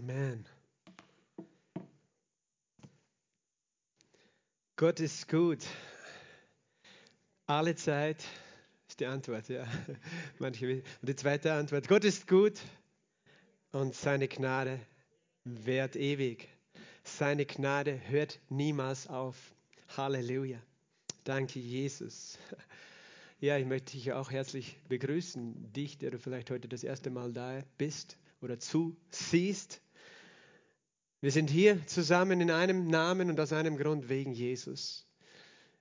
Amen. Gott ist gut. Alle Zeit ist die Antwort, ja. Manche, und die zweite Antwort, Gott ist gut und seine Gnade währt ewig. Seine Gnade hört niemals auf. Halleluja. Danke, Jesus. Ja, ich möchte dich auch herzlich begrüßen, dich, der du vielleicht heute das erste Mal da bist oder zusiehst. Wir sind hier zusammen in einem Namen und aus einem Grund wegen Jesus.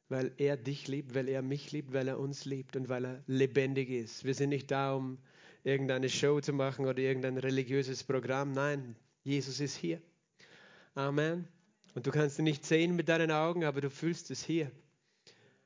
Weil er dich liebt, weil er mich liebt, weil er uns liebt und weil er lebendig ist. Wir sind nicht da, um irgendeine Show zu machen oder irgendein religiöses Programm. Nein, Jesus ist hier. Amen. Und du kannst ihn nicht sehen mit deinen Augen, aber du fühlst es hier.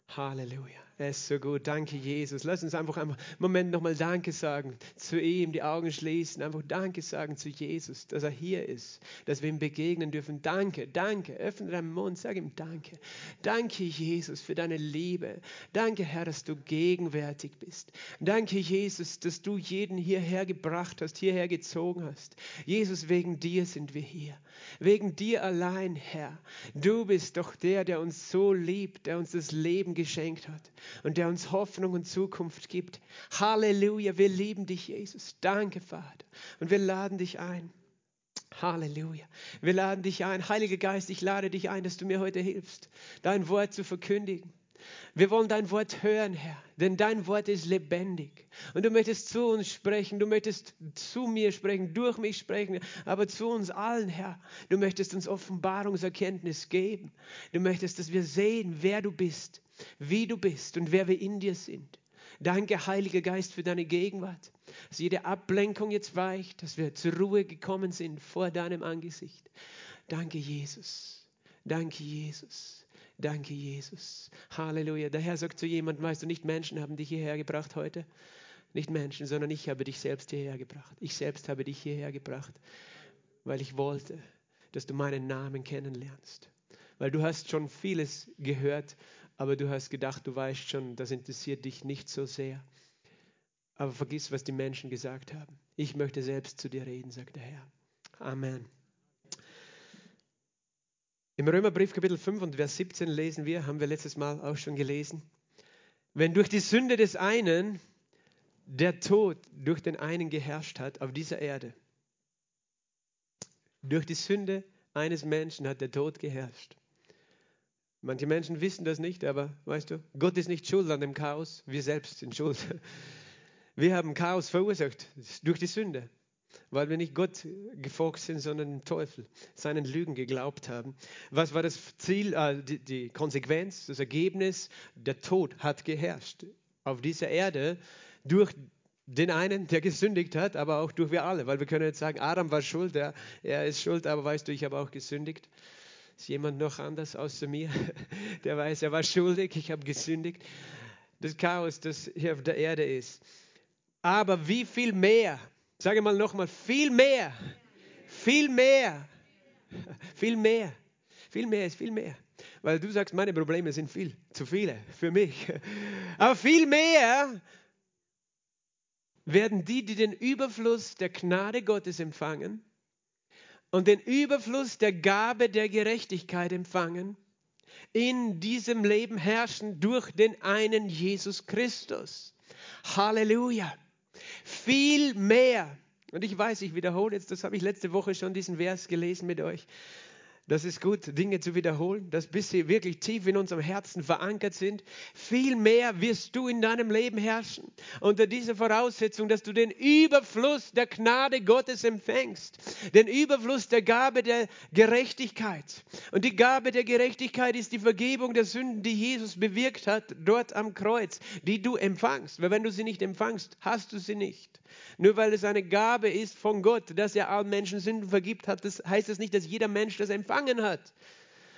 Halleluja. Er ist so gut. Danke, Jesus. Lass uns einfach einen Moment nochmal Danke sagen zu ihm, die Augen schließen, einfach Danke sagen zu Jesus, dass er hier ist, dass wir ihm begegnen dürfen. Danke, danke. Öffne deinen Mund, sag ihm Danke. Danke, Jesus, für deine Liebe. Danke, Herr, dass du gegenwärtig bist. Danke, Jesus, dass du jeden hierher gebracht hast, hierher gezogen hast. Jesus, wegen dir sind wir hier. Wegen dir allein, Herr. Du bist doch der, der uns so liebt, der uns das Leben geschenkt hat und der uns Hoffnung und Zukunft gibt. Halleluja, wir lieben dich, Jesus. Danke, Vater. Und wir laden dich ein. Halleluja. Wir laden dich ein. Heiliger Geist, ich lade dich ein, dass du mir heute hilfst, dein Wort zu verkündigen. Wir wollen dein Wort hören, Herr, denn dein Wort ist lebendig. Und du möchtest zu uns sprechen, du möchtest zu mir sprechen, durch mich sprechen, aber zu uns allen, Herr. Du möchtest uns Offenbarungserkenntnis geben. Du möchtest, dass wir sehen, wer du bist, wie du bist und wer wir in dir sind. Danke, Heiliger Geist, für deine Gegenwart, dass jede Ablenkung jetzt weicht, dass wir zur Ruhe gekommen sind vor deinem Angesicht. Danke, Jesus. Danke, Jesus. Danke, Jesus. Halleluja. Der Herr sagt zu jemandem, weißt du, nicht Menschen haben dich hierher gebracht heute. Nicht Menschen, sondern ich habe dich selbst hierher gebracht. Ich selbst habe dich hierher gebracht, weil ich wollte, dass du meinen Namen kennenlernst. Weil du hast schon vieles gehört aber du hast gedacht, du weißt schon, das interessiert dich nicht so sehr. Aber vergiss, was die Menschen gesagt haben. Ich möchte selbst zu dir reden, sagt der Herr. Amen. Im Römerbrief Kapitel 5 und Vers 17 lesen wir, haben wir letztes Mal auch schon gelesen, wenn durch die Sünde des einen der Tod durch den einen geherrscht hat auf dieser Erde, durch die Sünde eines Menschen hat der Tod geherrscht. Manche Menschen wissen das nicht, aber weißt du, Gott ist nicht schuld an dem Chaos, wir selbst sind schuld. Wir haben Chaos verursacht durch die Sünde, weil wir nicht Gott gefolgt sind, sondern dem Teufel, seinen Lügen geglaubt haben. Was war das Ziel, äh, die, die Konsequenz, das Ergebnis? Der Tod hat geherrscht auf dieser Erde durch den einen, der gesündigt hat, aber auch durch wir alle, weil wir können jetzt sagen, Adam war schuld, er, er ist schuld, aber weißt du, ich habe auch gesündigt. Ist jemand noch anders außer mir, der weiß, er war schuldig, ich habe gesündigt. Das Chaos, das hier auf der Erde ist. Aber wie viel mehr, sage mal nochmal, viel mehr, viel mehr, viel mehr, viel mehr ist viel mehr. Weil du sagst, meine Probleme sind viel, zu viele für mich. Aber viel mehr werden die, die den Überfluss der Gnade Gottes empfangen, und den Überfluss der Gabe der Gerechtigkeit empfangen, in diesem Leben herrschen durch den einen Jesus Christus. Halleluja. Viel mehr. Und ich weiß, ich wiederhole jetzt, das habe ich letzte Woche schon diesen Vers gelesen mit euch. Das ist gut, Dinge zu wiederholen, dass bis sie wirklich tief in unserem Herzen verankert sind. Viel mehr wirst du in deinem Leben herrschen. Unter dieser Voraussetzung, dass du den Überfluss der Gnade Gottes empfängst. Den Überfluss der Gabe der Gerechtigkeit. Und die Gabe der Gerechtigkeit ist die Vergebung der Sünden, die Jesus bewirkt hat, dort am Kreuz, die du empfangst. Weil wenn du sie nicht empfangst, hast du sie nicht. Nur weil es eine Gabe ist von Gott, dass er allen Menschen Sünden vergibt hat, das heißt das nicht, dass jeder Mensch das empfangen hat.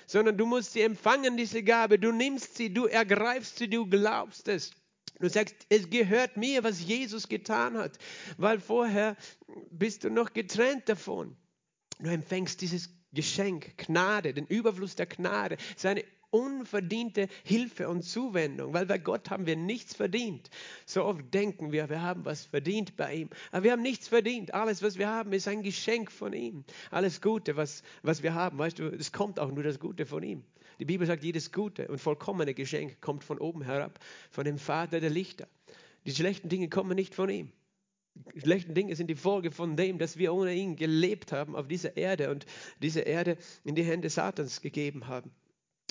Sondern du musst sie empfangen, diese Gabe. Du nimmst sie, du ergreifst sie, du glaubst es. Du sagst, es gehört mir, was Jesus getan hat, weil vorher bist du noch getrennt davon. Du empfängst dieses Geschenk, Gnade, den Überfluss der Gnade, seine unverdiente Hilfe und Zuwendung, weil bei Gott haben wir nichts verdient. So oft denken wir, wir haben was verdient bei ihm, aber wir haben nichts verdient. Alles, was wir haben, ist ein Geschenk von ihm. Alles Gute, was, was wir haben, weißt du, es kommt auch nur das Gute von ihm. Die Bibel sagt, jedes gute und vollkommene Geschenk kommt von oben herab, von dem Vater der Lichter. Die schlechten Dinge kommen nicht von ihm. Die schlechten Dinge sind die Folge von dem, dass wir ohne ihn gelebt haben auf dieser Erde und diese Erde in die Hände Satans gegeben haben.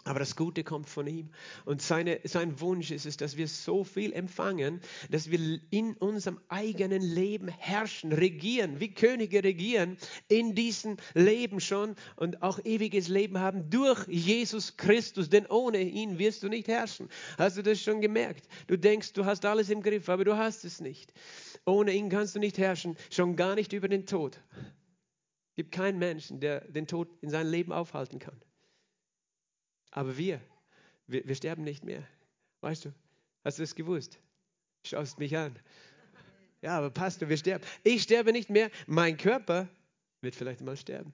Aber das Gute kommt von ihm. Und seine, sein Wunsch ist es, dass wir so viel empfangen, dass wir in unserem eigenen Leben herrschen, regieren, wie Könige regieren, in diesem Leben schon und auch ewiges Leben haben durch Jesus Christus. Denn ohne ihn wirst du nicht herrschen. Hast du das schon gemerkt? Du denkst, du hast alles im Griff, aber du hast es nicht. Ohne ihn kannst du nicht herrschen, schon gar nicht über den Tod. Es gibt keinen Menschen, der den Tod in seinem Leben aufhalten kann. Aber wir, wir, wir sterben nicht mehr. Weißt du, hast du das gewusst? Schaust mich an. Ja, aber Pastor, wir sterben. Ich sterbe nicht mehr. Mein Körper wird vielleicht mal sterben.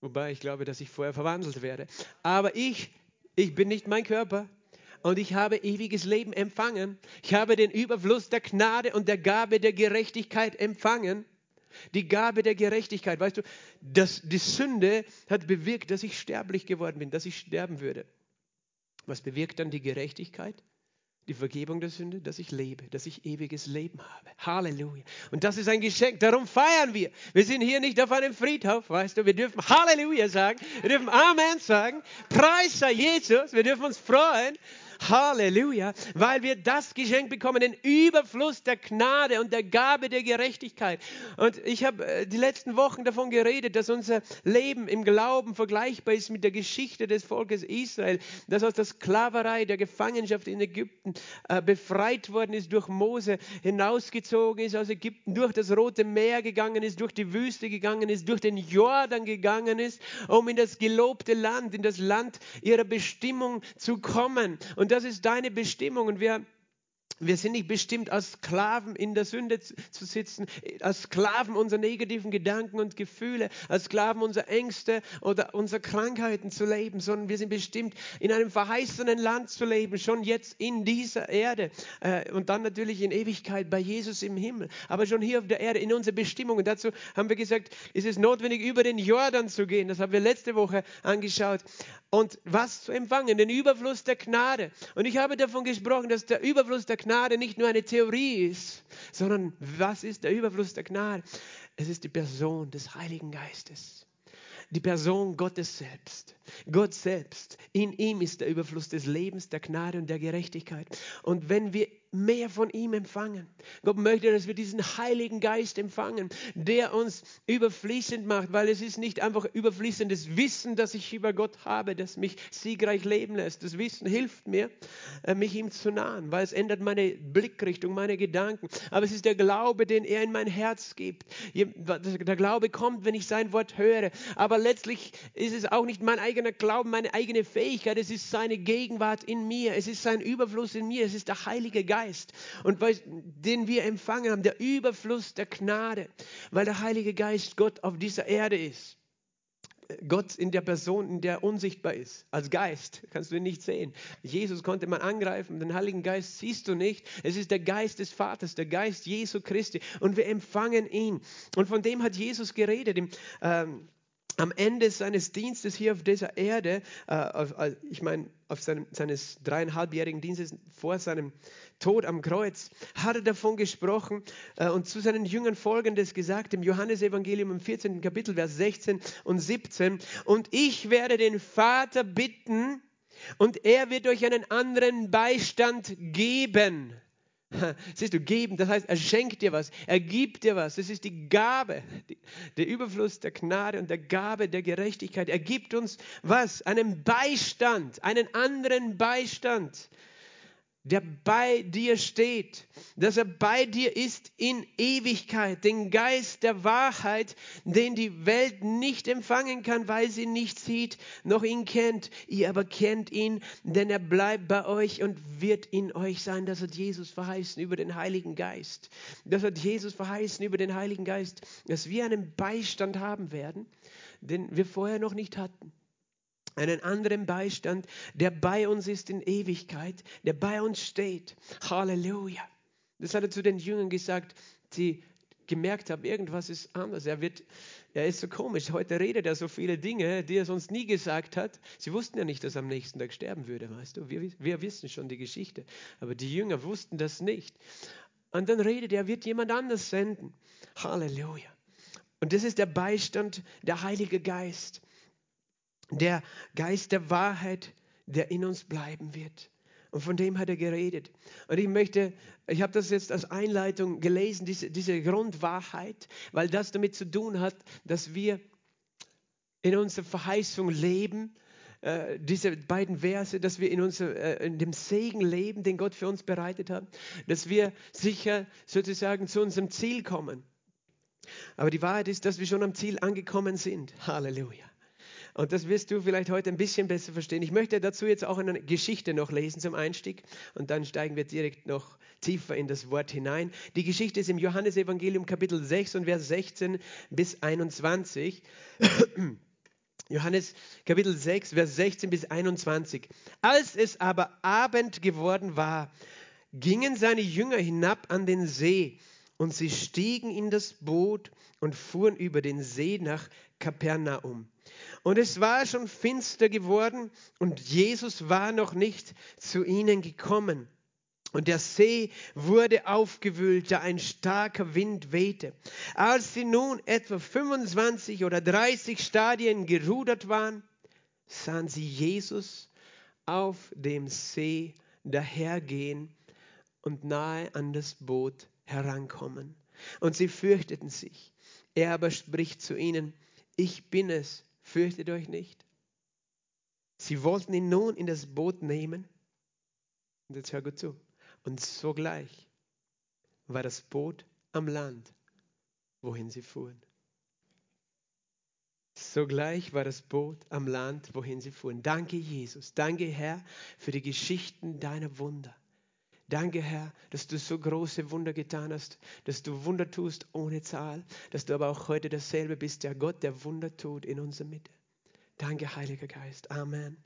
Wobei ich glaube, dass ich vorher verwandelt werde. Aber ich, ich bin nicht mein Körper. Und ich habe ewiges Leben empfangen. Ich habe den Überfluss der Gnade und der Gabe der Gerechtigkeit empfangen. Die Gabe der Gerechtigkeit. Weißt du, das, die Sünde hat bewirkt, dass ich sterblich geworden bin, dass ich sterben würde. Was bewirkt dann die Gerechtigkeit? Die Vergebung der Sünde, dass ich lebe, dass ich ewiges Leben habe. Halleluja. Und das ist ein Geschenk. Darum feiern wir. Wir sind hier nicht auf einem Friedhof, weißt du. Wir dürfen Halleluja sagen. Wir dürfen Amen sagen. Preis sei Jesus. Wir dürfen uns freuen. Halleluja, weil wir das Geschenk bekommen, den Überfluss der Gnade und der Gabe der Gerechtigkeit. Und ich habe äh, die letzten Wochen davon geredet, dass unser Leben im Glauben vergleichbar ist mit der Geschichte des Volkes Israel, das aus der Sklaverei, der Gefangenschaft in Ägypten äh, befreit worden ist, durch Mose hinausgezogen ist aus Ägypten, durch das Rote Meer gegangen ist, durch die Wüste gegangen ist, durch den Jordan gegangen ist, um in das gelobte Land, in das Land ihrer Bestimmung zu kommen. Und und das ist deine Bestimmung. Und wir wir sind nicht bestimmt, als Sklaven in der Sünde zu sitzen, als Sklaven unserer negativen Gedanken und Gefühle, als Sklaven unserer Ängste oder unserer Krankheiten zu leben, sondern wir sind bestimmt, in einem verheißenen Land zu leben, schon jetzt in dieser Erde äh, und dann natürlich in Ewigkeit bei Jesus im Himmel. Aber schon hier auf der Erde in unserer Bestimmung. Und dazu haben wir gesagt, ist es notwendig, über den Jordan zu gehen. Das haben wir letzte Woche angeschaut. Und was zu empfangen? Den Überfluss der Gnade. Und ich habe davon gesprochen, dass der Überfluss der Gnade Gnade nicht nur eine Theorie ist, sondern was ist der Überfluss der Gnade? Es ist die Person des Heiligen Geistes. Die Person Gottes selbst. Gott selbst. In ihm ist der Überfluss des Lebens, der Gnade und der Gerechtigkeit. Und wenn wir mehr von ihm empfangen. Gott möchte, dass wir diesen Heiligen Geist empfangen, der uns überfließend macht, weil es ist nicht einfach überfließendes Wissen, das ich über Gott habe, das mich siegreich leben lässt. Das Wissen hilft mir, äh, mich ihm zu nahen, weil es ändert meine Blickrichtung, meine Gedanken. Aber es ist der Glaube, den er in mein Herz gibt. Der Glaube kommt, wenn ich sein Wort höre. Aber letztlich ist es auch nicht mein eigener Glauben, meine eigene Fähigkeit. Es ist seine Gegenwart in mir. Es ist sein Überfluss in mir. Es ist der Heilige Geist Geist und den wir empfangen haben, der Überfluss der Gnade, weil der Heilige Geist Gott auf dieser Erde ist. Gott in der Person, in der unsichtbar ist. Als Geist kannst du ihn nicht sehen. Jesus konnte man angreifen, den Heiligen Geist siehst du nicht. Es ist der Geist des Vaters, der Geist Jesu Christi. Und wir empfangen ihn. Und von dem hat Jesus geredet. Im, ähm, am Ende seines Dienstes hier auf dieser Erde, äh, auf, äh, ich meine, auf seinem, seines dreieinhalbjährigen Dienstes vor seinem Tod am Kreuz, hat er davon gesprochen äh, und zu seinen Jüngern Folgendes gesagt im Johannesevangelium im 14. Kapitel, Vers 16 und 17. Und ich werde den Vater bitten und er wird euch einen anderen Beistand geben Siehst du, geben, das heißt, er schenkt dir was, er gibt dir was. Das ist die Gabe, die, der Überfluss der Gnade und der Gabe der Gerechtigkeit. Er gibt uns was? Einen Beistand, einen anderen Beistand der bei dir steht, dass er bei dir ist in Ewigkeit, den Geist der Wahrheit, den die Welt nicht empfangen kann, weil sie nicht sieht, noch ihn kennt. Ihr aber kennt ihn, denn er bleibt bei euch und wird in euch sein. Das hat Jesus verheißen über den Heiligen Geist. Das hat Jesus verheißen über den Heiligen Geist, dass wir einen Beistand haben werden, den wir vorher noch nicht hatten. Einen anderen Beistand, der bei uns ist in Ewigkeit, der bei uns steht. Halleluja. Das hat er zu den Jüngern gesagt, die gemerkt haben, irgendwas ist anders. Er, wird, er ist so komisch. Heute redet er so viele Dinge, die er sonst nie gesagt hat. Sie wussten ja nicht, dass er am nächsten Tag sterben würde, weißt du. Wir, wir wissen schon die Geschichte. Aber die Jünger wussten das nicht. Und dann redet er, wird jemand anders senden. Halleluja. Und das ist der Beistand, der Heilige Geist der Geist der Wahrheit, der in uns bleiben wird. Und von dem hat er geredet. Und ich möchte, ich habe das jetzt als Einleitung gelesen, diese, diese Grundwahrheit, weil das damit zu tun hat, dass wir in unserer Verheißung leben, äh, diese beiden Verse, dass wir in, unser, äh, in dem Segen leben, den Gott für uns bereitet hat, dass wir sicher sozusagen zu unserem Ziel kommen. Aber die Wahrheit ist, dass wir schon am Ziel angekommen sind. Halleluja. Und das wirst du vielleicht heute ein bisschen besser verstehen. Ich möchte dazu jetzt auch eine Geschichte noch lesen zum Einstieg und dann steigen wir direkt noch tiefer in das Wort hinein. Die Geschichte ist im Johannesevangelium Kapitel 6 und Vers 16 bis 21. Johannes Kapitel 6, Vers 16 bis 21. Als es aber Abend geworden war, gingen seine Jünger hinab an den See und sie stiegen in das Boot und fuhren über den See nach Kapernaum. Und es war schon finster geworden und Jesus war noch nicht zu ihnen gekommen. Und der See wurde aufgewühlt, da ein starker Wind wehte. Als sie nun etwa 25 oder 30 Stadien gerudert waren, sahen sie Jesus auf dem See dahergehen und nahe an das Boot herankommen. Und sie fürchteten sich. Er aber spricht zu ihnen, ich bin es, fürchtet euch nicht. Sie wollten ihn nun in das Boot nehmen. Und jetzt hör gut zu. Und sogleich war das Boot am Land, wohin sie fuhren. Sogleich war das Boot am Land, wohin sie fuhren. Danke, Jesus. Danke, Herr, für die Geschichten deiner Wunder. Danke, Herr, dass du so große Wunder getan hast, dass du Wunder tust ohne Zahl, dass du aber auch heute dasselbe bist, der Gott, der Wunder tut in unserer Mitte. Danke, Heiliger Geist. Amen.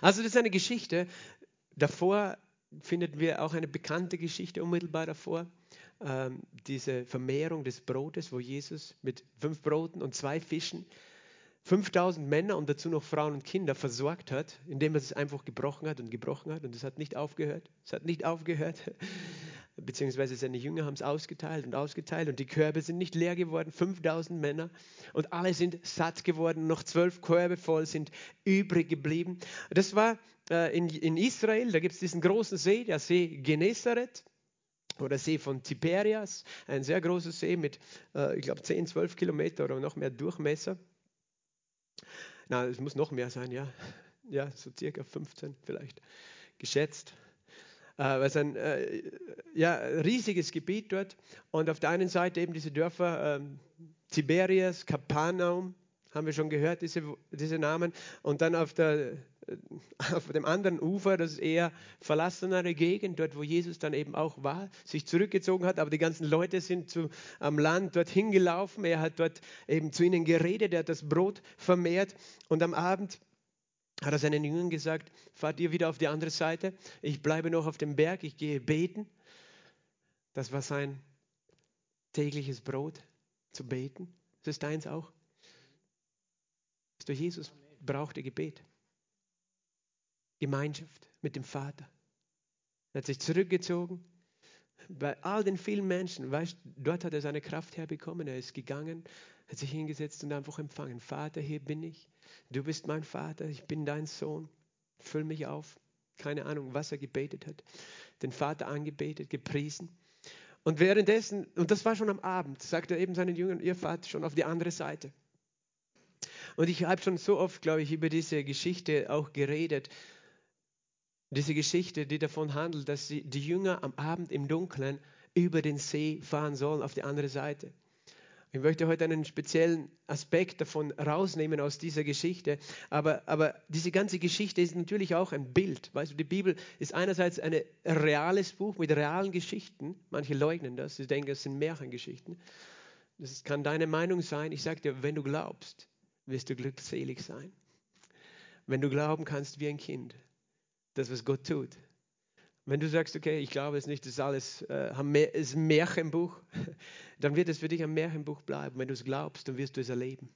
Also das ist eine Geschichte. Davor finden wir auch eine bekannte Geschichte unmittelbar davor. Ähm, diese Vermehrung des Brotes, wo Jesus mit fünf Broten und zwei Fischen 5000 Männer und dazu noch Frauen und Kinder versorgt hat, indem er es einfach gebrochen hat und gebrochen hat und es hat nicht aufgehört. Es hat nicht aufgehört. Beziehungsweise seine Jünger haben es ausgeteilt und ausgeteilt und die Körbe sind nicht leer geworden, 5000 Männer und alle sind satt geworden, noch zwölf Körbe voll sind übrig geblieben. Das war äh, in, in Israel, da gibt es diesen großen See, der See Genezareth oder See von Tiberias, ein sehr großer See mit, äh, ich glaube, 10, 12 Kilometer oder noch mehr Durchmesser. Na, es muss noch mehr sein, ja. Ja, so circa 15 vielleicht, geschätzt. Äh, es ist ein äh, ja, riesiges Gebiet dort. Und auf der einen Seite eben diese Dörfer ähm, Tiberias, Kapernaum, haben wir schon gehört, diese, diese Namen. Und dann auf, der, äh, auf dem anderen Ufer, das ist eher verlassenere Gegend, dort wo Jesus dann eben auch war, sich zurückgezogen hat, aber die ganzen Leute sind zu, am Land dorthin gelaufen. Er hat dort eben zu ihnen geredet, er hat das Brot vermehrt und am Abend hat er seinen Jüngern gesagt, fahrt ihr wieder auf die andere Seite, ich bleibe noch auf dem Berg, ich gehe beten. Das war sein tägliches Brot, zu beten. Das ist deins auch. Durch Jesus brauchte Gebet. Gemeinschaft mit dem Vater. Er hat sich zurückgezogen. Bei all den vielen Menschen, weißt, dort hat er seine Kraft herbekommen. Er ist gegangen, hat sich hingesetzt und einfach empfangen. Vater, hier bin ich. Du bist mein Vater. Ich bin dein Sohn. Füll mich auf. Keine Ahnung, was er gebetet hat. Den Vater angebetet, gepriesen. Und währenddessen, und das war schon am Abend, sagt er eben seinen Jüngern, ihr fahrt schon auf die andere Seite. Und ich habe schon so oft, glaube ich, über diese Geschichte auch geredet. Diese Geschichte, die davon handelt, dass die Jünger am Abend im Dunkeln über den See fahren sollen auf die andere Seite. Ich möchte heute einen speziellen Aspekt davon rausnehmen aus dieser Geschichte. Aber, aber diese ganze Geschichte ist natürlich auch ein Bild. Weißt du, die Bibel ist einerseits ein reales Buch mit realen Geschichten. Manche leugnen das. Sie denken, es sind Märchengeschichten. Das kann deine Meinung sein. Ich sage dir, wenn du glaubst, wirst du glückselig sein. wenn du glauben kannst wie ein Kind, das, was Gott tut. Wenn du sagst, okay, ich glaube es nicht, das ist alles äh, ist ein Märchenbuch, dann wird es für dich ein Märchenbuch bleiben. Wenn du es glaubst, dann wirst du es erleben.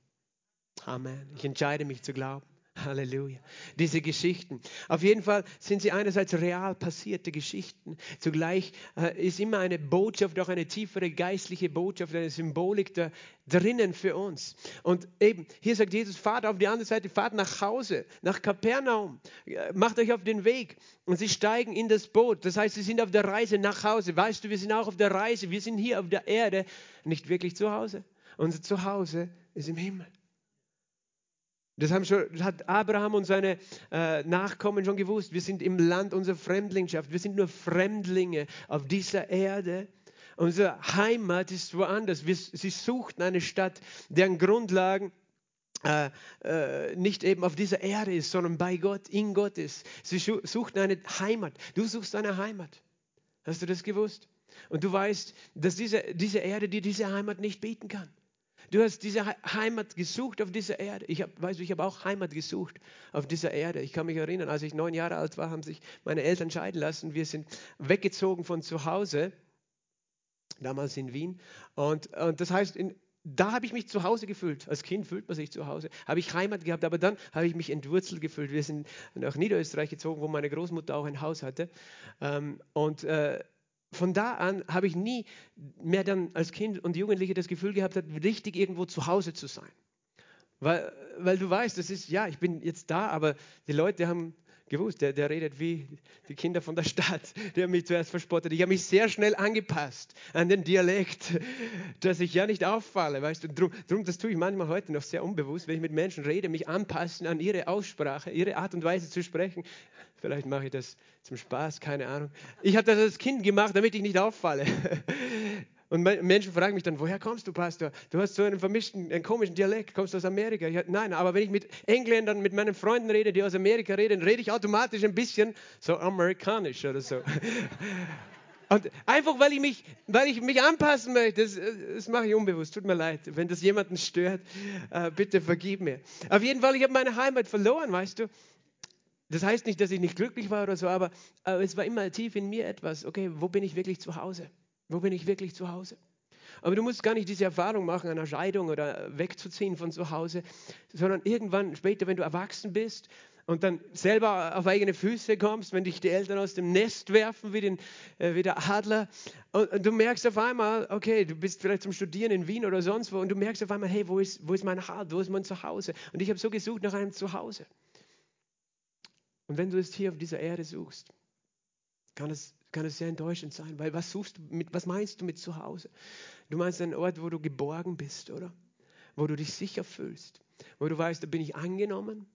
Amen. Ich entscheide mich zu glauben. Halleluja. Diese Geschichten. Auf jeden Fall sind sie einerseits real passierte Geschichten. Zugleich äh, ist immer eine Botschaft, auch eine tiefere geistliche Botschaft, eine Symbolik da drinnen für uns. Und eben, hier sagt Jesus, fahrt auf die andere Seite, fahrt nach Hause, nach Kapernaum, äh, macht euch auf den Weg. Und sie steigen in das Boot. Das heißt, sie sind auf der Reise nach Hause. Weißt du, wir sind auch auf der Reise. Wir sind hier auf der Erde, nicht wirklich zu Hause. Unser Zuhause ist im Himmel. Das, schon, hat Abraham und seine äh, Nachkommen schon gewusst. Wir sind im Land unserer Fremdlingschaft. Wir sind nur Fremdlinge auf dieser Erde. Unsere Heimat ist woanders. Wir, sie suchten eine Stadt, deren Grundlagen äh, äh, nicht eben auf dieser Erde ist, sondern bei Gott, in Gott ist. Sie suchten eine Heimat. Du suchst eine Heimat. Hast du das gewusst? Und du weißt, dass diese, diese Erde dir diese Heimat nicht bieten kann. Du hast diese Heimat gesucht auf dieser Erde. Ich habe, ich habe auch Heimat gesucht auf dieser Erde. Ich kann mich erinnern, als ich neun Jahre alt war, haben sich meine Eltern scheiden lassen. Wir sind weggezogen von zu Hause, damals in Wien. Und, und das heißt, in, da habe ich mich zu Hause gefühlt. Als Kind fühlt man sich zu Hause. Habe ich Heimat gehabt, aber dann habe ich mich entwurzelt gefühlt. Wir sind nach Niederösterreich gezogen, wo meine Großmutter auch ein Haus hatte. Ähm, und äh, von da an habe ich nie mehr dann als Kind und Jugendliche das Gefühl gehabt, richtig irgendwo zu Hause zu sein. Weil, weil du weißt, das ist, ja, ich bin jetzt da, aber die Leute haben gewusst, der, der redet wie die Kinder von der Stadt. Die haben mich zuerst verspottet. Ich habe mich sehr schnell angepasst an den Dialekt, dass ich ja nicht auffalle. Weißt du, drum, drum, das tue ich manchmal heute noch sehr unbewusst, wenn ich mit Menschen rede, mich anpassen an ihre Aussprache, ihre Art und Weise zu sprechen. Vielleicht mache ich das zum Spaß, keine Ahnung. Ich habe das als Kind gemacht, damit ich nicht auffalle. Und Menschen fragen mich dann, woher kommst du, Pastor? Du hast so einen vermischten, einen komischen Dialekt, kommst du aus Amerika? Ich, nein, aber wenn ich mit Engländern, mit meinen Freunden rede, die aus Amerika reden, rede ich automatisch ein bisschen so amerikanisch oder so. Und einfach, weil ich mich, weil ich mich anpassen möchte, das, das mache ich unbewusst, tut mir leid. Wenn das jemanden stört, äh, bitte vergib mir. Auf jeden Fall, ich habe meine Heimat verloren, weißt du. Das heißt nicht, dass ich nicht glücklich war oder so, aber, aber es war immer tief in mir etwas, okay, wo bin ich wirklich zu Hause? Wo bin ich wirklich zu Hause? Aber du musst gar nicht diese Erfahrung machen, einer Scheidung oder wegzuziehen von zu Hause, sondern irgendwann später, wenn du erwachsen bist und dann selber auf eigene Füße kommst, wenn dich die Eltern aus dem Nest werfen wie, den, äh, wie der Adler und, und, du merkst auf einmal, okay, du bist vielleicht zum Studieren in Wien oder sonst wo und du merkst auf einmal, hey, wo ist, wo ist mein Halt, wo ist mein Zuhause? Und ich habe so gesucht nach einem Zuhause. Und wenn du es hier auf dieser Erde suchst, kann es kann es sehr enttäuschend sein, weil was suchst du mit, was meinst du mit zu Hause? Du meinst einen Ort, wo du geborgen bist, oder? Wo du dich sicher fühlst, wo du weißt, da bin ich angenommen,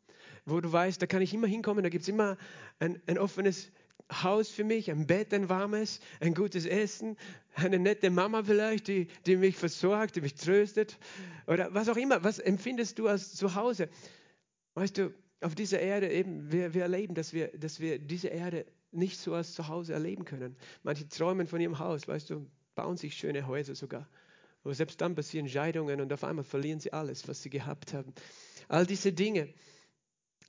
wo du weißt, da kann ich immer hinkommen, da gibt es immer ein, ein offenes Haus für mich, ein Bett, ein warmes, ein gutes Essen, eine nette Mama vielleicht, die, die mich versorgt, die mich tröstet oder was auch immer. Was empfindest du als Zuhause? Weißt du, auf dieser Erde eben, wir, wir erleben, dass wir, dass wir diese Erde nicht so als zu Hause erleben können. Manche träumen von ihrem Haus, weißt du, bauen sich schöne Häuser sogar. Aber selbst dann passieren Scheidungen und auf einmal verlieren sie alles, was sie gehabt haben. All diese Dinge.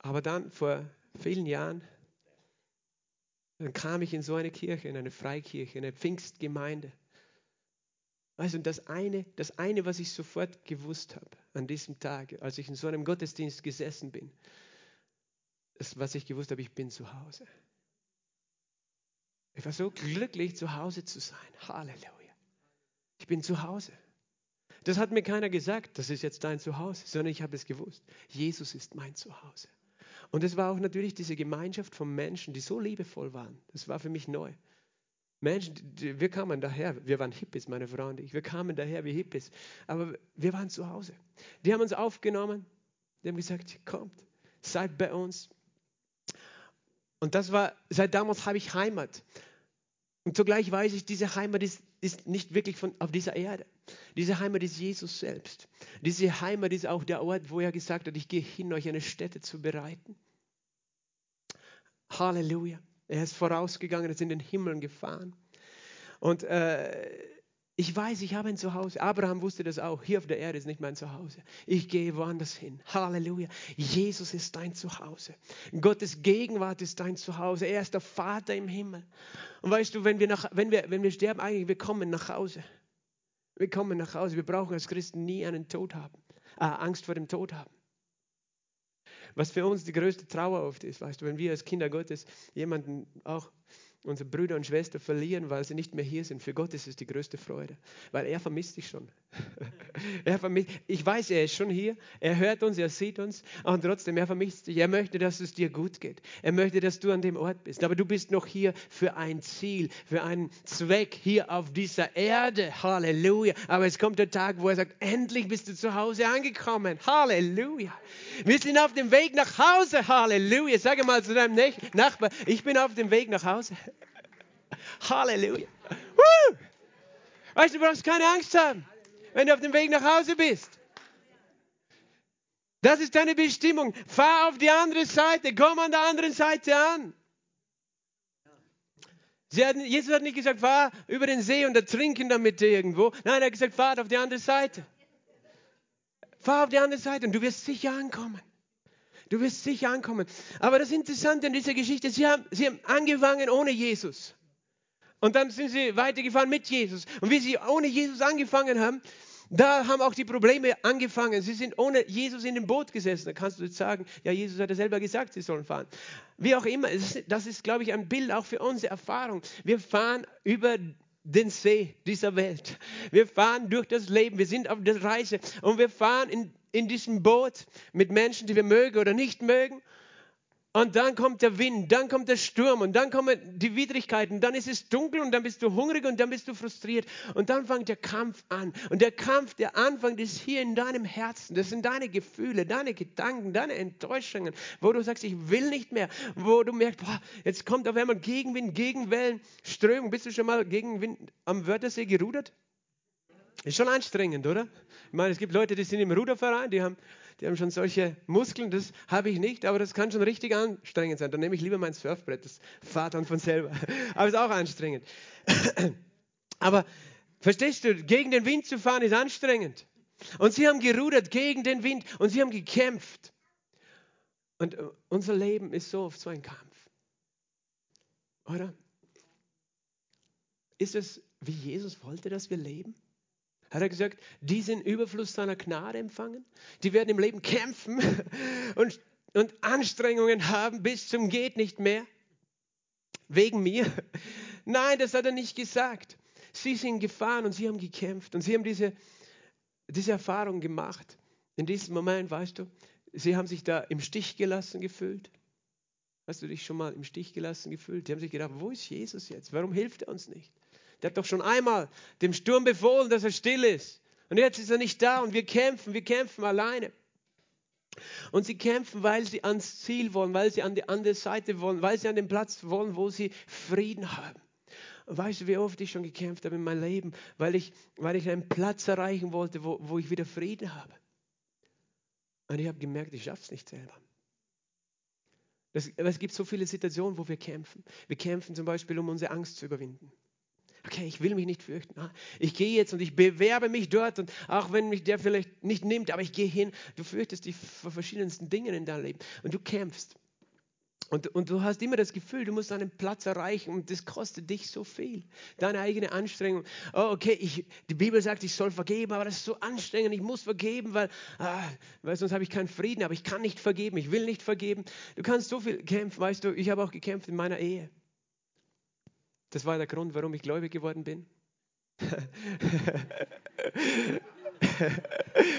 Aber dann, vor vielen Jahren, dann kam ich in so eine Kirche, in eine Freikirche, in eine Pfingstgemeinde. Weißt du, das eine, das eine, was ich sofort gewusst habe an diesem Tag, als ich in so einem Gottesdienst gesessen bin, ist, was ich gewusst habe, ich bin zu Hause. Ich war so glücklich, zu Hause zu sein. Halleluja. Ich bin zu Hause. Das hat mir keiner gesagt, das ist jetzt dein Zuhause, sondern ich habe es gewusst. Jesus ist mein Zuhause. Und es war auch natürlich diese Gemeinschaft von Menschen, die so liebevoll waren. Das war für mich neu. Menschen, wir kamen daher, wir waren Hippies, meine Frau und ich, wir kamen daher wie Hippies, aber wir waren zu Hause. Die haben uns aufgenommen, die haben gesagt, kommt, seid bei uns. Und das war, seit damals habe ich Heimat. Und zugleich weiß ich, diese Heimat ist, ist nicht wirklich von, auf dieser Erde. Diese Heimat ist Jesus selbst. Diese Heimat ist auch der Ort, wo er gesagt hat, ich gehe hin, euch eine Stätte zu bereiten. Halleluja. Er ist vorausgegangen, ist in den Himmel gefahren. Und äh, ich weiß, ich habe ein Zuhause. Abraham wusste das auch. Hier auf der Erde ist nicht mein Zuhause. Ich gehe woanders hin. Halleluja. Jesus ist dein Zuhause. Gottes Gegenwart ist dein Zuhause. Er ist der Vater im Himmel. Und weißt du, wenn wir, nach, wenn wir, wenn wir sterben, eigentlich, wir kommen nach Hause. Wir kommen nach Hause. Wir brauchen als Christen nie einen Tod haben. Äh, Angst vor dem Tod haben. Was für uns die größte Trauer oft ist, weißt du, wenn wir als Kinder Gottes jemanden auch unsere Brüder und Schwestern verlieren, weil sie nicht mehr hier sind. Für Gott ist es die größte Freude, weil er vermisst dich schon. er vermisst, ich weiß, er ist schon hier, er hört uns, er sieht uns und trotzdem, er vermisst dich. Er möchte, dass es dir gut geht. Er möchte, dass du an dem Ort bist. Aber du bist noch hier für ein Ziel, für einen Zweck hier auf dieser Erde. Halleluja. Aber es kommt der Tag, wo er sagt, endlich bist du zu Hause angekommen. Halleluja. Wir sind auf dem Weg nach Hause. Halleluja. Sag mal zu deinem Nachbar, ich bin auf dem Weg nach Hause. Halleluja. Woo! Weißt du, du brauchst keine Angst haben, wenn du auf dem Weg nach Hause bist. Das ist deine Bestimmung. Fahr auf die andere Seite, komm an der anderen Seite an. Hat, Jesus hat nicht gesagt, fahr über den See und ertrinken damit irgendwo. Nein, er hat gesagt, fahr auf die andere Seite. Fahr auf die andere Seite und du wirst sicher ankommen. Du wirst sicher ankommen. Aber das Interessante an dieser Geschichte, sie haben, sie haben angefangen ohne Jesus. Und dann sind sie weitergefahren mit Jesus. Und wie sie ohne Jesus angefangen haben, da haben auch die Probleme angefangen. Sie sind ohne Jesus in dem Boot gesessen. Da kannst du jetzt sagen, ja, Jesus hat ja selber gesagt, sie sollen fahren. Wie auch immer, das ist, glaube ich, ein Bild auch für unsere Erfahrung. Wir fahren über den See dieser Welt. Wir fahren durch das Leben. Wir sind auf der Reise und wir fahren in, in diesem Boot mit Menschen, die wir mögen oder nicht mögen. Und dann kommt der Wind, dann kommt der Sturm und dann kommen die Widrigkeiten, dann ist es dunkel und dann bist du hungrig und dann bist du frustriert und dann fängt der Kampf an. Und der Kampf, der Anfang ist hier in deinem Herzen. Das sind deine Gefühle, deine Gedanken, deine Enttäuschungen, wo du sagst, ich will nicht mehr, wo du merkst, boah, jetzt kommt auf einmal Gegenwind, Gegenwellen, Strömung. Bist du schon mal gegen Wind am Wörthersee gerudert? Ist schon anstrengend, oder? Ich meine, es gibt Leute, die sind im Ruderverein, die haben die haben schon solche Muskeln, das habe ich nicht, aber das kann schon richtig anstrengend sein. Dann nehme ich lieber mein Surfbrett, das fahrt dann von selber. Aber es ist auch anstrengend. Aber verstehst du, gegen den Wind zu fahren ist anstrengend. Und sie haben gerudert gegen den Wind und sie haben gekämpft. Und äh, unser Leben ist so oft so ein Kampf. Oder? Ist es, wie Jesus wollte, dass wir leben? Hat er gesagt, die sind Überfluss seiner Gnade empfangen. Die werden im Leben kämpfen und, und Anstrengungen haben bis zum geht nicht mehr. Wegen mir. Nein, das hat er nicht gesagt. Sie sind gefahren und sie haben gekämpft und sie haben diese, diese Erfahrung gemacht. In diesem Moment, weißt du, sie haben sich da im Stich gelassen gefühlt. Hast du dich schon mal im Stich gelassen gefühlt? Die haben sich gedacht, wo ist Jesus jetzt? Warum hilft er uns nicht? Der hat doch schon einmal dem Sturm befohlen, dass er still ist. Und jetzt ist er nicht da und wir kämpfen, wir kämpfen alleine. Und sie kämpfen, weil sie ans Ziel wollen, weil sie an die andere Seite wollen, weil sie an den Platz wollen, wo sie Frieden haben. Weißt du, wie oft ich schon gekämpft habe in meinem Leben, weil ich, weil ich einen Platz erreichen wollte, wo, wo ich wieder Frieden habe. Und ich habe gemerkt, ich schaffe es nicht selber. Das, es gibt so viele Situationen, wo wir kämpfen. Wir kämpfen zum Beispiel, um unsere Angst zu überwinden okay, ich will mich nicht fürchten. Ah, ich gehe jetzt und ich bewerbe mich dort und auch wenn mich der vielleicht nicht nimmt, aber ich gehe hin. Du fürchtest dich vor verschiedensten Dingen in deinem Leben und du kämpfst. Und, und du hast immer das Gefühl, du musst einen Platz erreichen und das kostet dich so viel. Deine eigene Anstrengung. Oh, okay, ich, die Bibel sagt, ich soll vergeben, aber das ist so anstrengend, ich muss vergeben, weil, ah, weil sonst habe ich keinen Frieden, aber ich kann nicht vergeben, ich will nicht vergeben. Du kannst so viel kämpfen, weißt du, ich habe auch gekämpft in meiner Ehe. Das war der Grund, warum ich gläubig geworden bin.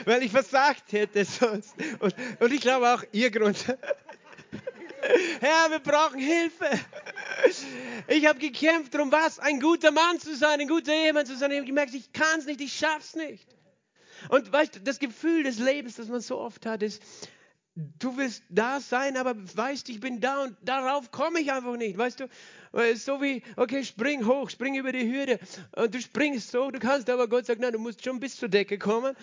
Weil ich versagt hätte sonst. Und, und ich glaube auch ihr Grund. Herr, wir brauchen Hilfe. Ich habe gekämpft darum, was? Ein guter Mann zu sein, ein guter Ehemann zu sein. Ich habe gemerkt, ich kann es nicht, ich schaff's nicht. Und weißt du, das Gefühl des Lebens, das man so oft hat, ist, du willst da sein, aber weißt, ich bin da und darauf komme ich einfach nicht. Weißt du, so wie, okay, spring hoch, spring über die Hürde. Und du springst so, du kannst, aber Gott sagt, nein, du musst schon bis zur Decke kommen.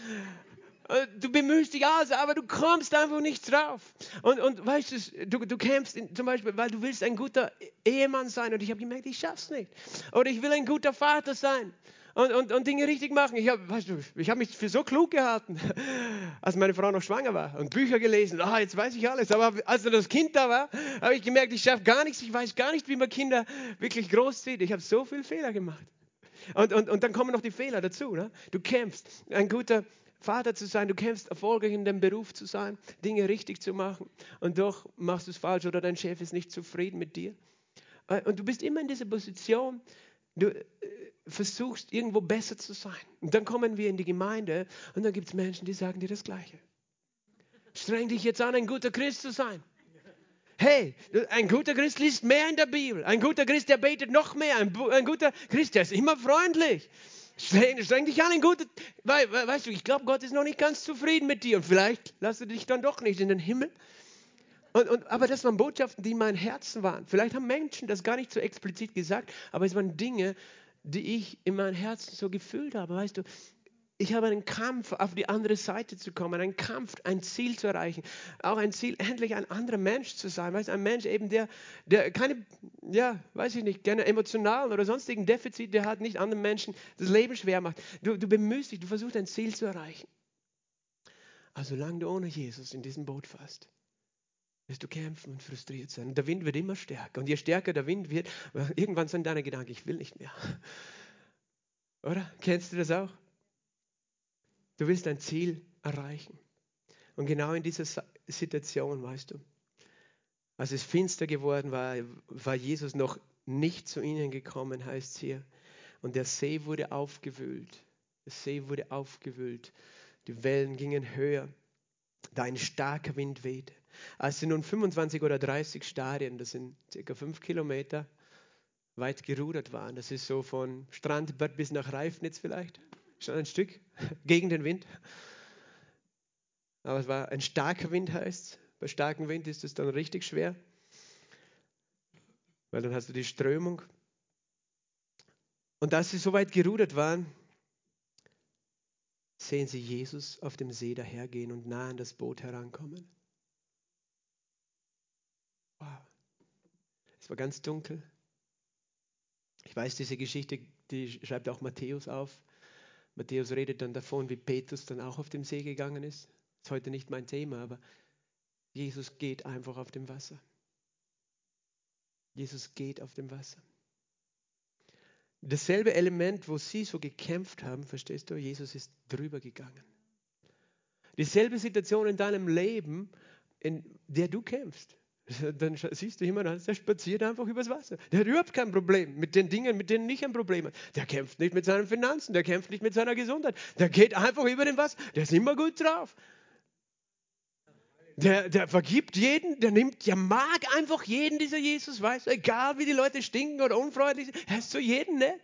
Du bemühst dich also, aber du kommst einfach nicht drauf. Und, und weißt du, du kämpfst in, zum Beispiel, weil du willst ein guter Ehemann sein und ich habe gemerkt, ich schaff's nicht. Oder ich will ein guter Vater sein. Und, und, und Dinge richtig machen. Ich habe weißt du, hab mich für so klug gehalten, als meine Frau noch schwanger war und Bücher gelesen. Ah, jetzt weiß ich alles. Aber als das Kind da war, habe ich gemerkt, ich schaffe gar nichts. Ich weiß gar nicht, wie man Kinder wirklich großzieht. Ich habe so viele Fehler gemacht. Und, und, und dann kommen noch die Fehler dazu. Ne? Du kämpfst, ein guter Vater zu sein, du kämpfst erfolgreich in dem Beruf zu sein, Dinge richtig zu machen und doch machst du es falsch oder dein Chef ist nicht zufrieden mit dir. Äh, und du bist immer in dieser Position, du äh, versuchst irgendwo besser zu sein. Und dann kommen wir in die Gemeinde und dann gibt es Menschen, die sagen dir das Gleiche. Streng dich jetzt an, ein guter Christ zu sein. Hey, ein guter Christ liest mehr in der Bibel. Ein guter Christ, der betet noch mehr. Ein, ein guter Christ, der ist immer freundlich. Streng, streng dich an, ein guter. We, we, weißt du, ich glaube, Gott ist noch nicht ganz zufrieden mit dir. Und vielleicht lässt du dich dann doch nicht in den Himmel. Und, und, aber das waren Botschaften, die in meinem Herzen waren. Vielleicht haben Menschen das gar nicht so explizit gesagt, aber es waren Dinge, die ich in meinem Herzen so gefühlt habe. Weißt du, ich habe einen Kampf, auf die andere Seite zu kommen, einen Kampf, ein Ziel zu erreichen. Auch ein Ziel, endlich ein anderer Mensch zu sein. Weißt, ein Mensch eben, der, der keine, ja, weiß ich nicht, gerne emotionalen oder sonstigen Defizit, der hat nicht anderen Menschen das Leben schwer macht. Du, du bemühst dich, du versuchst ein Ziel zu erreichen. Also solange du ohne Jesus in diesem Boot fährst, wirst du kämpfen und frustriert sein. Der Wind wird immer stärker. Und je stärker der Wind wird, irgendwann sind deine Gedanken, ich will nicht mehr. Oder? Kennst du das auch? Du willst ein Ziel erreichen. Und genau in dieser Situation, weißt du, als es finster geworden war, war Jesus noch nicht zu ihnen gekommen, heißt es hier. Und der See wurde aufgewühlt. Der See wurde aufgewühlt. Die Wellen gingen höher, da ein starker Wind wehte. Als sie nun 25 oder 30 Stadien, das sind circa 5 Kilometer, weit gerudert waren, das ist so von Strandbad bis nach Reifnitz vielleicht, schon ein Stück gegen den Wind. Aber es war ein starker Wind, heißt es. Bei starkem Wind ist es dann richtig schwer, weil dann hast du die Strömung. Und als sie so weit gerudert waren, sehen sie Jesus auf dem See dahergehen und nah an das Boot herankommen. Es war ganz dunkel. Ich weiß, diese Geschichte, die schreibt auch Matthäus auf. Matthäus redet dann davon, wie Petrus dann auch auf dem See gegangen ist. Ist heute nicht mein Thema, aber Jesus geht einfach auf dem Wasser. Jesus geht auf dem Wasser. Dasselbe Element, wo sie so gekämpft haben, verstehst du, Jesus ist drüber gegangen. Dieselbe Situation in deinem Leben, in der du kämpfst. Dann siehst du jemanden, der spaziert einfach übers Wasser. Der hat überhaupt kein Problem mit den Dingen, mit denen ich ein Problem habe. Der kämpft nicht mit seinen Finanzen, der kämpft nicht mit seiner Gesundheit. Der geht einfach über den Wasser. Der ist immer gut drauf. Der, der vergibt jeden, der nimmt, der mag einfach jeden, dieser Jesus, weißt du, egal wie die Leute stinken oder unfreundlich sind, er ist zu jedem nett.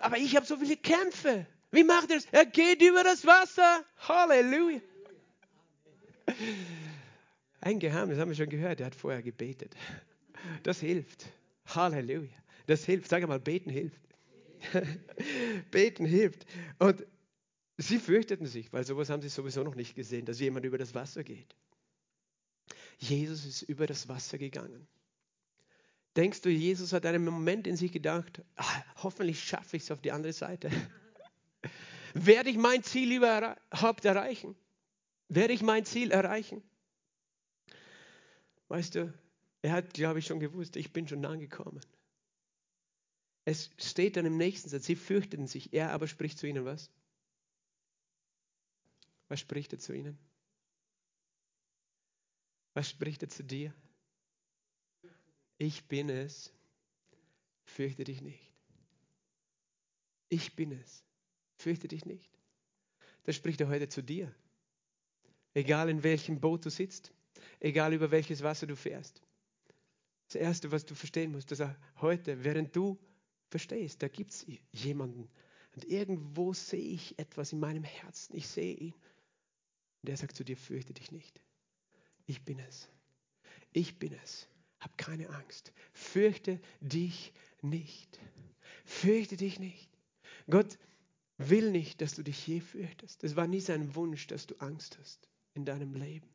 Aber ich habe so viele Kämpfe. Wie macht er das? Er geht über das Wasser. Halleluja. Ein Geheimnis haben wir schon gehört, er hat vorher gebetet. Das hilft. Halleluja. Das hilft. Sag mal, beten hilft. beten hilft. Und sie fürchteten sich, weil sowas haben sie sowieso noch nicht gesehen, dass jemand über das Wasser geht. Jesus ist über das Wasser gegangen. Denkst du, Jesus hat einen Moment in sich gedacht, ach, hoffentlich schaffe ich es auf die andere Seite. Werde ich mein Ziel überhaupt erreichen? Werde ich mein Ziel erreichen? Weißt du, er hat, glaube ich, schon gewusst, ich bin schon angekommen. Es steht dann im nächsten Satz, sie fürchteten sich, er aber spricht zu ihnen was? Was spricht er zu ihnen? Was spricht er zu dir? Ich bin es, fürchte dich nicht. Ich bin es, fürchte dich nicht. Das spricht er heute zu dir. Egal in welchem Boot du sitzt, egal über welches Wasser du fährst. Das Erste, was du verstehen musst, dass er heute, während du verstehst, da gibt es jemanden. Und irgendwo sehe ich etwas in meinem Herzen. Ich sehe ihn. Und er sagt zu dir, fürchte dich nicht. Ich bin es. Ich bin es. Hab keine Angst. Fürchte dich nicht. Fürchte dich nicht. Gott will nicht, dass du dich je fürchtest. Es war nie sein Wunsch, dass du Angst hast in deinem Leben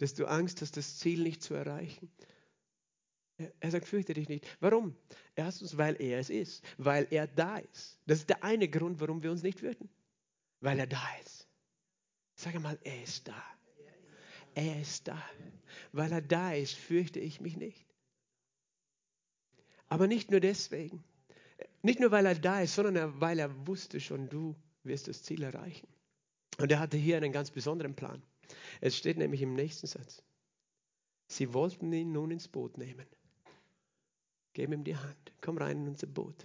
dass du Angst hast, das Ziel nicht zu erreichen. Er sagt, fürchte dich nicht. Warum? Erstens, weil er es ist, weil er da ist. Das ist der eine Grund, warum wir uns nicht fürchten. Weil er da ist. Sag mal, er ist da. Er ist da. Weil er da ist, fürchte ich mich nicht. Aber nicht nur deswegen. Nicht nur, weil er da ist, sondern weil er wusste schon, du wirst das Ziel erreichen. Und er hatte hier einen ganz besonderen Plan. Es steht nämlich im nächsten Satz. Sie wollten ihn nun ins Boot nehmen. Geben ihm die Hand. Komm rein in unser Boot.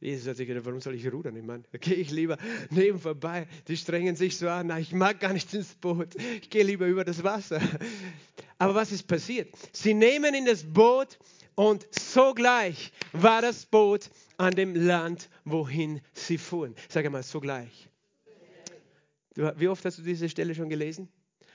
Jesus hat sich gedacht, warum soll ich rudern? Ich meine, gehe ich lieber neben vorbei. Die strengen sich so an. Na, ich mag gar nicht ins Boot. Ich gehe lieber über das Wasser. Aber was ist passiert? Sie nehmen in das Boot und sogleich war das Boot an dem Land, wohin sie fuhren. Sag einmal, sogleich. Wie oft hast du diese Stelle schon gelesen?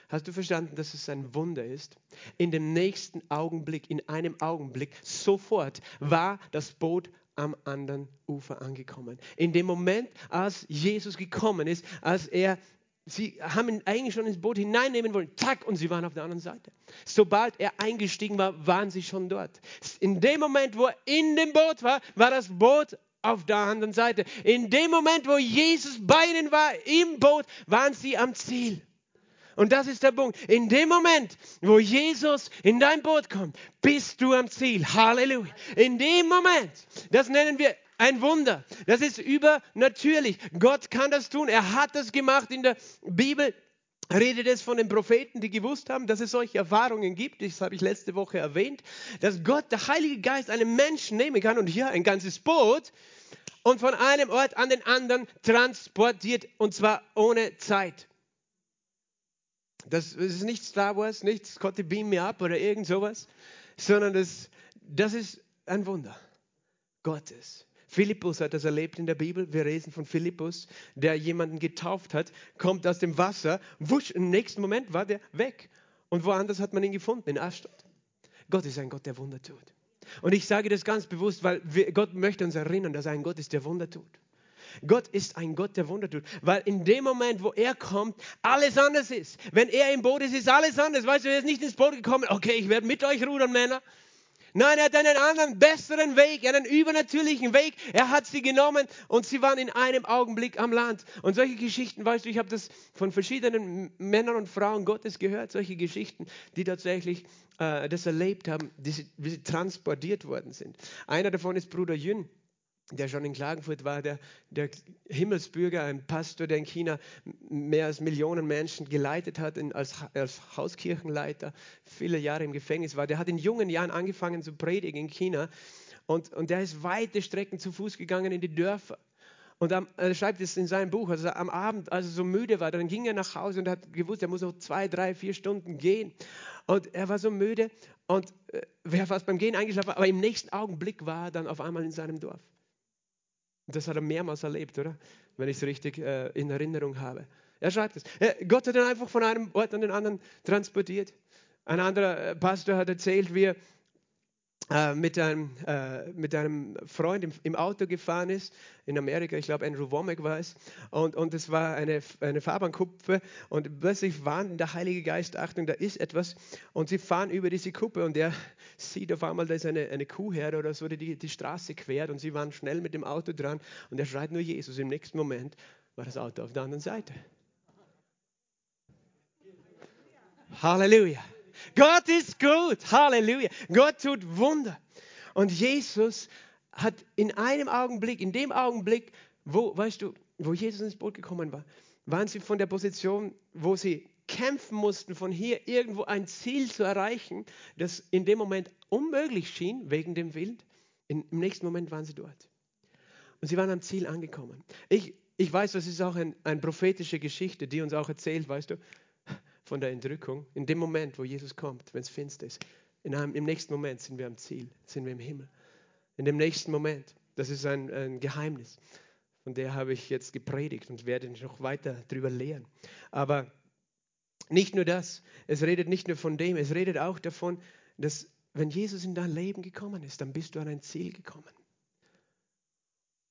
Hast du verstanden, dass es ein Wunder ist? In dem nächsten Augenblick, in einem Augenblick, sofort war das Boot am anderen Ufer angekommen. In dem Moment, als Jesus gekommen ist, als er, sie haben ihn eigentlich schon ins Boot hineinnehmen wollen, zack, und sie waren auf der anderen Seite. Sobald er eingestiegen war, waren sie schon dort. In dem Moment, wo er in dem Boot war, war das Boot auf der anderen Seite. In dem Moment, wo Jesus bei ihnen war, im Boot, waren sie am Ziel. Und das ist der Punkt. In dem Moment, wo Jesus in dein Boot kommt, bist du am Ziel. Halleluja. In dem Moment, das nennen wir ein Wunder. Das ist übernatürlich. Gott kann das tun. Er hat das gemacht in der Bibel. Redet es von den Propheten, die gewusst haben, dass es solche Erfahrungen gibt. Das habe ich letzte Woche erwähnt, dass Gott, der Heilige Geist, einen Menschen nehmen kann und hier ein ganzes Boot und von einem Ort an den anderen transportiert und zwar ohne Zeit. Das, ist nicht Star Wars, nicht Scotty Beam Me Up oder irgend sowas, sondern das, das ist ein Wunder Gottes. Philippus hat das erlebt in der Bibel. Wir lesen von Philippus, der jemanden getauft hat, kommt aus dem Wasser, wusch, im nächsten Moment war der weg. Und woanders hat man ihn gefunden, in Ashdod. Gott ist ein Gott, der Wunder tut. Und ich sage das ganz bewusst, weil Gott möchte uns erinnern, dass er ein Gott ist, der Wunder tut. Gott ist ein Gott, der Wunder tut. Weil in dem Moment, wo er kommt, alles anders ist. Wenn er im Boot ist, ist alles anders. Weißt du, er ist nicht ins Boot gekommen, okay, ich werde mit euch rudern, Männer. Nein, er hat einen anderen, besseren Weg, einen übernatürlichen Weg. Er hat sie genommen und sie waren in einem Augenblick am Land. Und solche Geschichten, weißt du, ich habe das von verschiedenen Männern und Frauen Gottes gehört, solche Geschichten, die tatsächlich äh, das erlebt haben, sie, wie sie transportiert worden sind. Einer davon ist Bruder Jün der schon in Klagenfurt war, der, der Himmelsbürger, ein Pastor, der in China mehr als Millionen Menschen geleitet hat, in, als, als Hauskirchenleiter, viele Jahre im Gefängnis war. Der hat in jungen Jahren angefangen zu predigen in China und, und der ist weite Strecken zu Fuß gegangen in die Dörfer. Und am, er schreibt es in seinem Buch, also am Abend, als er so müde war, dann ging er nach Hause und hat gewusst, er muss noch zwei, drei, vier Stunden gehen. Und er war so müde und äh, wäre fast beim Gehen eingeschlafen, aber im nächsten Augenblick war er dann auf einmal in seinem Dorf. Das hat er mehrmals erlebt, oder? Wenn ich es richtig äh, in Erinnerung habe. Er schreibt es. Äh, Gott hat ihn einfach von einem Ort an den anderen transportiert. Ein anderer äh, Pastor hat erzählt, wie er äh, mit, einem, äh, mit einem Freund im, im, Auto gefahren ist, in Amerika, ich glaube Andrew Womack war es, und, und es war eine, eine Fahrbahnkuppe und plötzlich warnt der Heilige Geist, Achtung, da ist etwas und sie fahren über diese Kuppe und er sieht auf einmal, da ist eine, eine Kuhherde oder so, die die Straße quert und sie waren schnell mit dem Auto dran und er schreit nur Jesus. Im nächsten Moment war das Auto auf der anderen Seite. Halleluja. Gott ist gut. Halleluja. Gott tut Wunder. Und Jesus hat in einem Augenblick, in dem Augenblick, wo, weißt du, wo Jesus ins Boot gekommen war, waren sie von der Position, wo sie kämpfen mussten, von hier irgendwo ein Ziel zu erreichen, das in dem Moment unmöglich schien, wegen dem Wind. Im nächsten Moment waren sie dort. Und sie waren am Ziel angekommen. Ich, ich weiß, das ist auch ein, eine prophetische Geschichte, die uns auch erzählt, weißt du, von der Entrückung. In dem Moment, wo Jesus kommt, wenn es finster ist, einem, im nächsten Moment sind wir am Ziel, sind wir im Himmel. In dem nächsten Moment, das ist ein, ein Geheimnis, von der habe ich jetzt gepredigt und werde noch weiter darüber lehren. Aber nicht nur das, es redet nicht nur von dem, es redet auch davon, dass wenn Jesus in dein Leben gekommen ist, dann bist du an ein Ziel gekommen.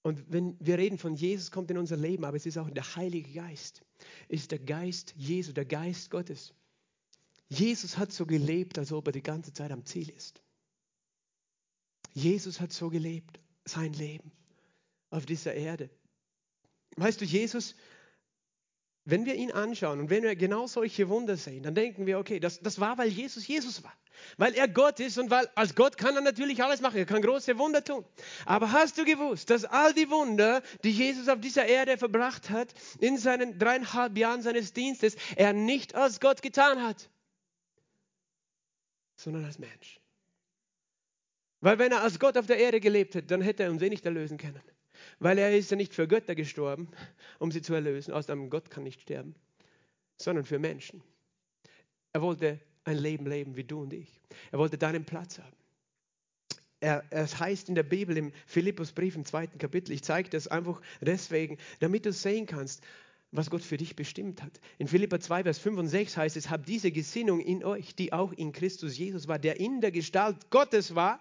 Und wenn wir reden von Jesus, kommt in unser Leben, aber es ist auch der Heilige Geist. Es ist der Geist Jesu, der Geist Gottes. Jesus hat so gelebt, als ob er die ganze Zeit am Ziel ist. Jesus hat so gelebt, sein Leben auf dieser Erde. Weißt du, Jesus wenn wir ihn anschauen und wenn wir genau solche Wunder sehen, dann denken wir, okay, das, das war, weil Jesus Jesus war. Weil er Gott ist und weil als Gott kann er natürlich alles machen. Er kann große Wunder tun. Aber hast du gewusst, dass all die Wunder, die Jesus auf dieser Erde verbracht hat, in seinen dreieinhalb Jahren seines Dienstes, er nicht als Gott getan hat, sondern als Mensch. Weil wenn er als Gott auf der Erde gelebt hätte, dann hätte er uns eh nicht erlösen können. Weil er ist ja nicht für Götter gestorben, um sie zu erlösen. Einem Gott kann nicht sterben, sondern für Menschen. Er wollte ein Leben leben wie du und ich. Er wollte deinen Platz haben. Er, es heißt in der Bibel im Philippusbrief im zweiten Kapitel, ich zeige das einfach deswegen, damit du sehen kannst, was Gott für dich bestimmt hat. In Philippa 2, Vers 5 und 6 heißt es, habt diese Gesinnung in euch, die auch in Christus Jesus war, der in der Gestalt Gottes war,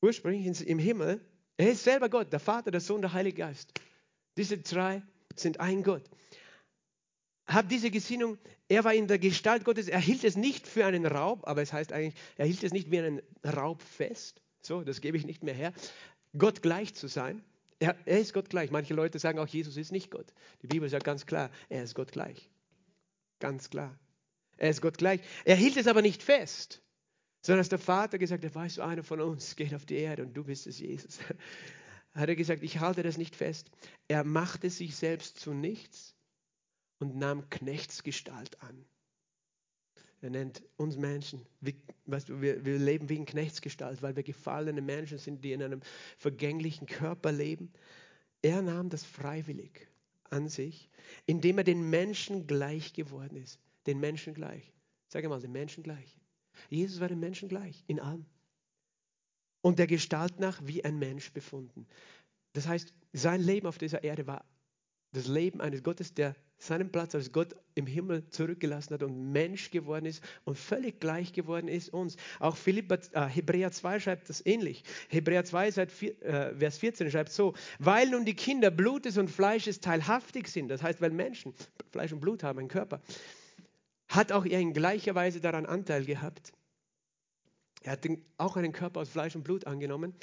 ursprünglich im Himmel, er ist selber Gott, der Vater, der Sohn, der Heilige Geist. Diese drei sind ein Gott. Hat diese Gesinnung, er war in der Gestalt Gottes, er hielt es nicht für einen Raub, aber es heißt eigentlich, er hielt es nicht wie einen Raub fest. So, das gebe ich nicht mehr her. Gott gleich zu sein. Er, er ist Gott gleich. Manche Leute sagen auch, Jesus ist nicht Gott. Die Bibel sagt ganz klar, er ist Gott gleich. Ganz klar. Er ist Gott gleich. Er hielt es aber nicht fest sondern dass der Vater gesagt hat, weißt du, einer von uns geht auf die Erde und du bist es, Jesus. Hat er gesagt, ich halte das nicht fest. Er machte sich selbst zu nichts und nahm Knechtsgestalt an. Er nennt uns Menschen, wie, weißt du, wir, wir leben wie in Knechtsgestalt, weil wir gefallene Menschen sind, die in einem vergänglichen Körper leben. Er nahm das freiwillig an sich, indem er den Menschen gleich geworden ist. Den Menschen gleich. Sag mal, den Menschen gleich. Jesus war dem Menschen gleich, in allem. Und der Gestalt nach wie ein Mensch befunden. Das heißt, sein Leben auf dieser Erde war das Leben eines Gottes, der seinen Platz als Gott im Himmel zurückgelassen hat und Mensch geworden ist und völlig gleich geworden ist uns. Auch Philippa, äh, Hebräer 2 schreibt das ähnlich. Hebräer 2, seit vier, äh, Vers 14 schreibt so, weil nun die Kinder Blutes und Fleisches teilhaftig sind, das heißt, weil Menschen Fleisch und Blut haben, einen Körper, hat auch er in gleicher Weise daran Anteil gehabt. Er hat auch einen Körper aus Fleisch und Blut angenommen,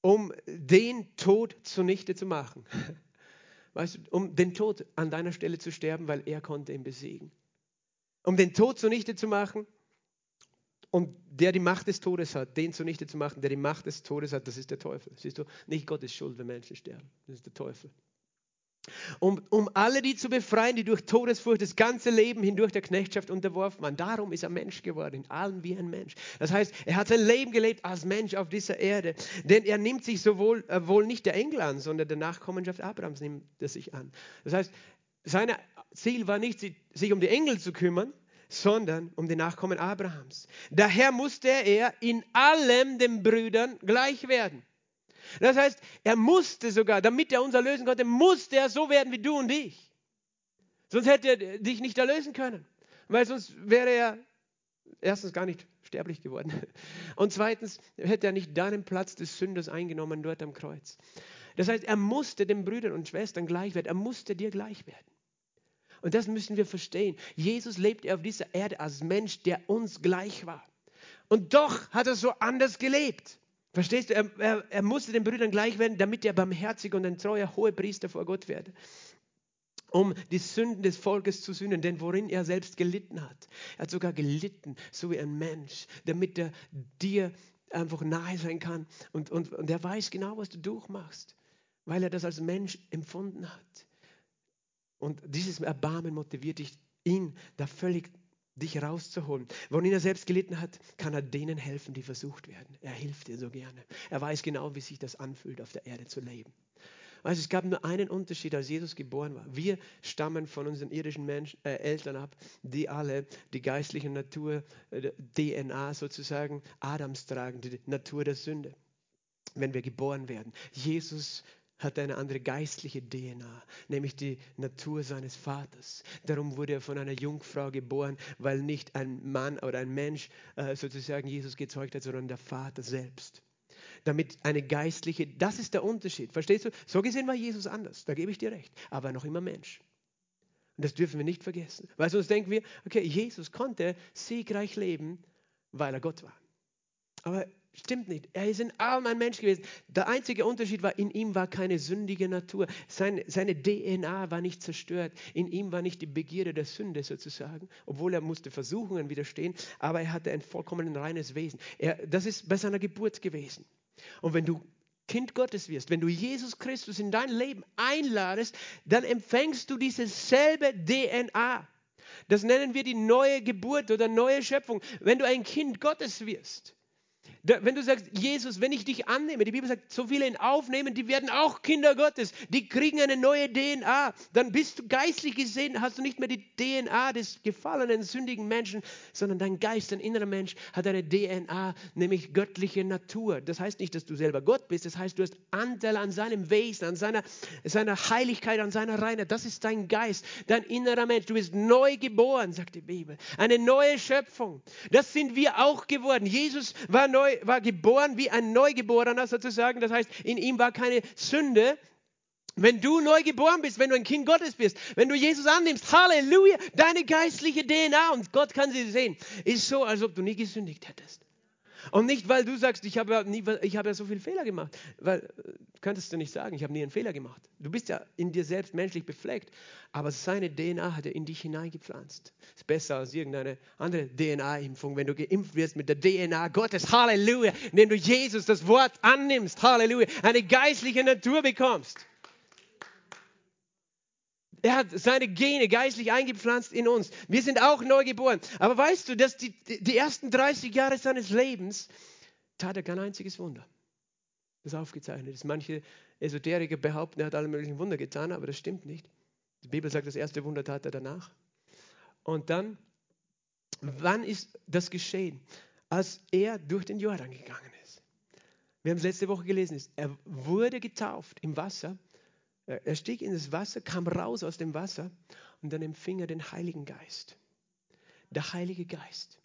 um den Tod zunichte zu machen. Weißt du, um den Tod an deiner Stelle zu sterben, weil er konnte ihn besiegen. Um den Tod zunichte zu machen und der die Macht des Todes hat, den zunichte zu machen, der die Macht des Todes hat, das ist der Teufel. Siehst du, nicht Gottes Schuld, wenn Menschen sterben. Das ist der Teufel um, um alle die zu befreien, die durch Todesfurcht das ganze Leben hindurch der Knechtschaft unterworfen waren. Darum ist er Mensch geworden, in allem wie ein Mensch. Das heißt, er hat sein Leben gelebt als Mensch auf dieser Erde. Denn er nimmt sich sowohl äh, wohl nicht der Engel an, sondern der Nachkommenschaft Abrahams nimmt er sich an. Das heißt, sein Ziel war nicht, sich um die Engel zu kümmern, sondern um die Nachkommen Abrahams. Daher musste er in allem den Brüdern gleich werden. Das heißt, er musste sogar, damit er uns erlösen konnte, musste er so werden wie du und ich. Sonst hätte er dich nicht erlösen können. Weil sonst wäre er erstens gar nicht sterblich geworden. Und zweitens hätte er nicht deinen Platz des Sünders eingenommen dort am Kreuz. Das heißt, er musste den Brüdern und Schwestern gleich werden. Er musste dir gleich werden. Und das müssen wir verstehen. Jesus lebte auf dieser Erde als Mensch, der uns gleich war. Und doch hat er so anders gelebt. Verstehst du? Er, er, er, musste den Brüdern gleich werden, damit er barmherzig und ein treuer Hohepriester vor Gott werde. Um die Sünden des Volkes zu sühnen, denn worin er selbst gelitten hat. Er hat sogar gelitten, so wie ein Mensch, damit er dir einfach nahe sein kann. Und, und, und er weiß genau, was du durchmachst, weil er das als Mensch empfunden hat. Und dieses Erbarmen motiviert dich, ihn da völlig dich rauszuholen. Worin er selbst gelitten hat, kann er denen helfen, die versucht werden. Er hilft dir so gerne. Er weiß genau, wie sich das anfühlt, auf der Erde zu leben. Also es gab nur einen Unterschied, als Jesus geboren war. Wir stammen von unseren irdischen Menschen, äh, Eltern ab, die alle die geistliche Natur, äh, DNA sozusagen, Adams tragen, die Natur der Sünde, wenn wir geboren werden. Jesus hat eine andere geistliche DNA, nämlich die Natur seines Vaters. Darum wurde er von einer Jungfrau geboren, weil nicht ein Mann oder ein Mensch äh, sozusagen Jesus gezeugt hat, sondern der Vater selbst. Damit eine geistliche, das ist der Unterschied. Verstehst du? So gesehen war Jesus anders, da gebe ich dir recht, aber noch immer Mensch. Und das dürfen wir nicht vergessen, weil sonst denken wir, okay, Jesus konnte siegreich leben, weil er Gott war. Aber Stimmt nicht. Er ist ein Mensch gewesen. Der einzige Unterschied war, in ihm war keine sündige Natur. Sein, seine DNA war nicht zerstört. In ihm war nicht die Begierde der Sünde sozusagen, obwohl er musste Versuchungen widerstehen, aber er hatte ein vollkommen reines Wesen. Er, das ist bei seiner Geburt gewesen. Und wenn du Kind Gottes wirst, wenn du Jesus Christus in dein Leben einladest, dann empfängst du diese selbe DNA. Das nennen wir die neue Geburt oder neue Schöpfung. Wenn du ein Kind Gottes wirst, wenn du sagst, Jesus, wenn ich dich annehme, die Bibel sagt, so viele ihn aufnehmen, die werden auch Kinder Gottes, die kriegen eine neue DNA, dann bist du geistlich gesehen, hast du nicht mehr die DNA des gefallenen, sündigen Menschen, sondern dein Geist, dein innerer Mensch hat eine DNA, nämlich göttliche Natur. Das heißt nicht, dass du selber Gott bist, das heißt, du hast Anteil an seinem Wesen, an seiner, seiner Heiligkeit, an seiner Reinheit. Das ist dein Geist, dein innerer Mensch. Du bist neu geboren, sagt die Bibel. Eine neue Schöpfung. Das sind wir auch geworden. Jesus war neu war geboren wie ein Neugeborener sozusagen. Das heißt, in ihm war keine Sünde. Wenn du neu geboren bist, wenn du ein Kind Gottes bist, wenn du Jesus annimmst, Halleluja, deine geistliche DNA und Gott kann sie sehen, ist so, als ob du nie gesündigt hättest. Und nicht, weil du sagst, ich habe ja, nie, ich habe ja so viele Fehler gemacht. Weil, äh, könntest du nicht sagen, ich habe nie einen Fehler gemacht. Du bist ja in dir selbst menschlich befleckt, aber seine DNA hat er in dich hineingepflanzt. Ist besser als irgendeine andere DNA-Impfung, wenn du geimpft wirst mit der DNA Gottes. Halleluja. Indem du Jesus das Wort annimmst. Halleluja. Eine geistliche Natur bekommst. Er hat seine Gene geistlich eingepflanzt in uns. Wir sind auch neu geboren. Aber weißt du, dass die, die ersten 30 Jahre seines Lebens tat er kein einziges Wunder. Das ist aufgezeichnet ist. Manche Esoteriker behaupten, er hat alle möglichen Wunder getan, aber das stimmt nicht. Die Bibel sagt, das erste Wunder tat er danach. Und dann, wann ist das geschehen? Als er durch den Jordan gegangen ist. Wir haben es letzte Woche gelesen. Er wurde getauft im Wasser er stieg in das Wasser, kam raus aus dem Wasser und dann empfing er den Heiligen Geist. Der Heilige Geist.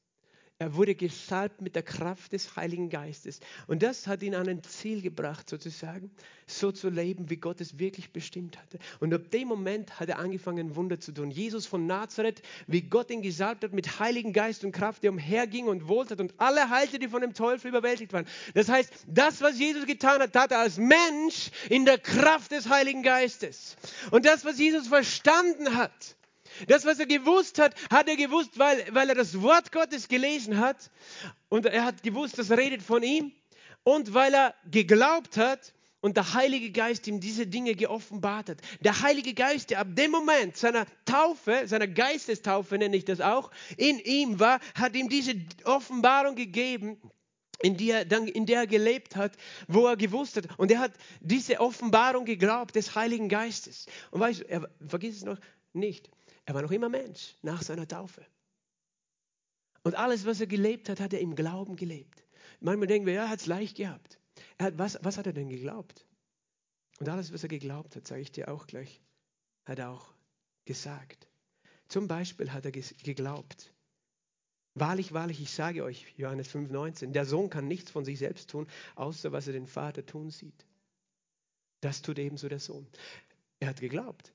Er wurde gesalbt mit der Kraft des Heiligen Geistes. Und das hat ihn an ein Ziel gebracht, sozusagen, so zu leben, wie Gott es wirklich bestimmt hatte. Und ab dem Moment hat er angefangen, Wunder zu tun. Jesus von Nazareth, wie Gott ihn gesalbt hat mit Heiligen Geist und Kraft, der umherging und wohltat und alle heilte, die von dem Teufel überwältigt waren. Das heißt, das, was Jesus getan hat, tat er als Mensch in der Kraft des Heiligen Geistes. Und das, was Jesus verstanden hat, das, was er gewusst hat, hat er gewusst, weil, weil er das Wort Gottes gelesen hat. Und er hat gewusst, das redet von ihm. Und weil er geglaubt hat und der Heilige Geist ihm diese Dinge geoffenbart hat. Der Heilige Geist, der ab dem Moment seiner Taufe, seiner Geistestaufe nenne ich das auch, in ihm war, hat ihm diese Offenbarung gegeben, in der, in der er gelebt hat, wo er gewusst hat. Und er hat diese Offenbarung geglaubt des Heiligen Geistes. Und weißt du, er, vergiss es noch nicht, er war noch immer Mensch nach seiner Taufe. Und alles, was er gelebt hat, hat er im Glauben gelebt. Manchmal denken wir, ja, er hat es leicht gehabt. Hat, was, was hat er denn geglaubt? Und alles, was er geglaubt hat, sage ich dir auch gleich, hat er auch gesagt. Zum Beispiel hat er geglaubt. Wahrlich, wahrlich, ich sage euch, Johannes 5,19, der Sohn kann nichts von sich selbst tun, außer was er den Vater tun sieht. Das tut ebenso der Sohn. Er hat geglaubt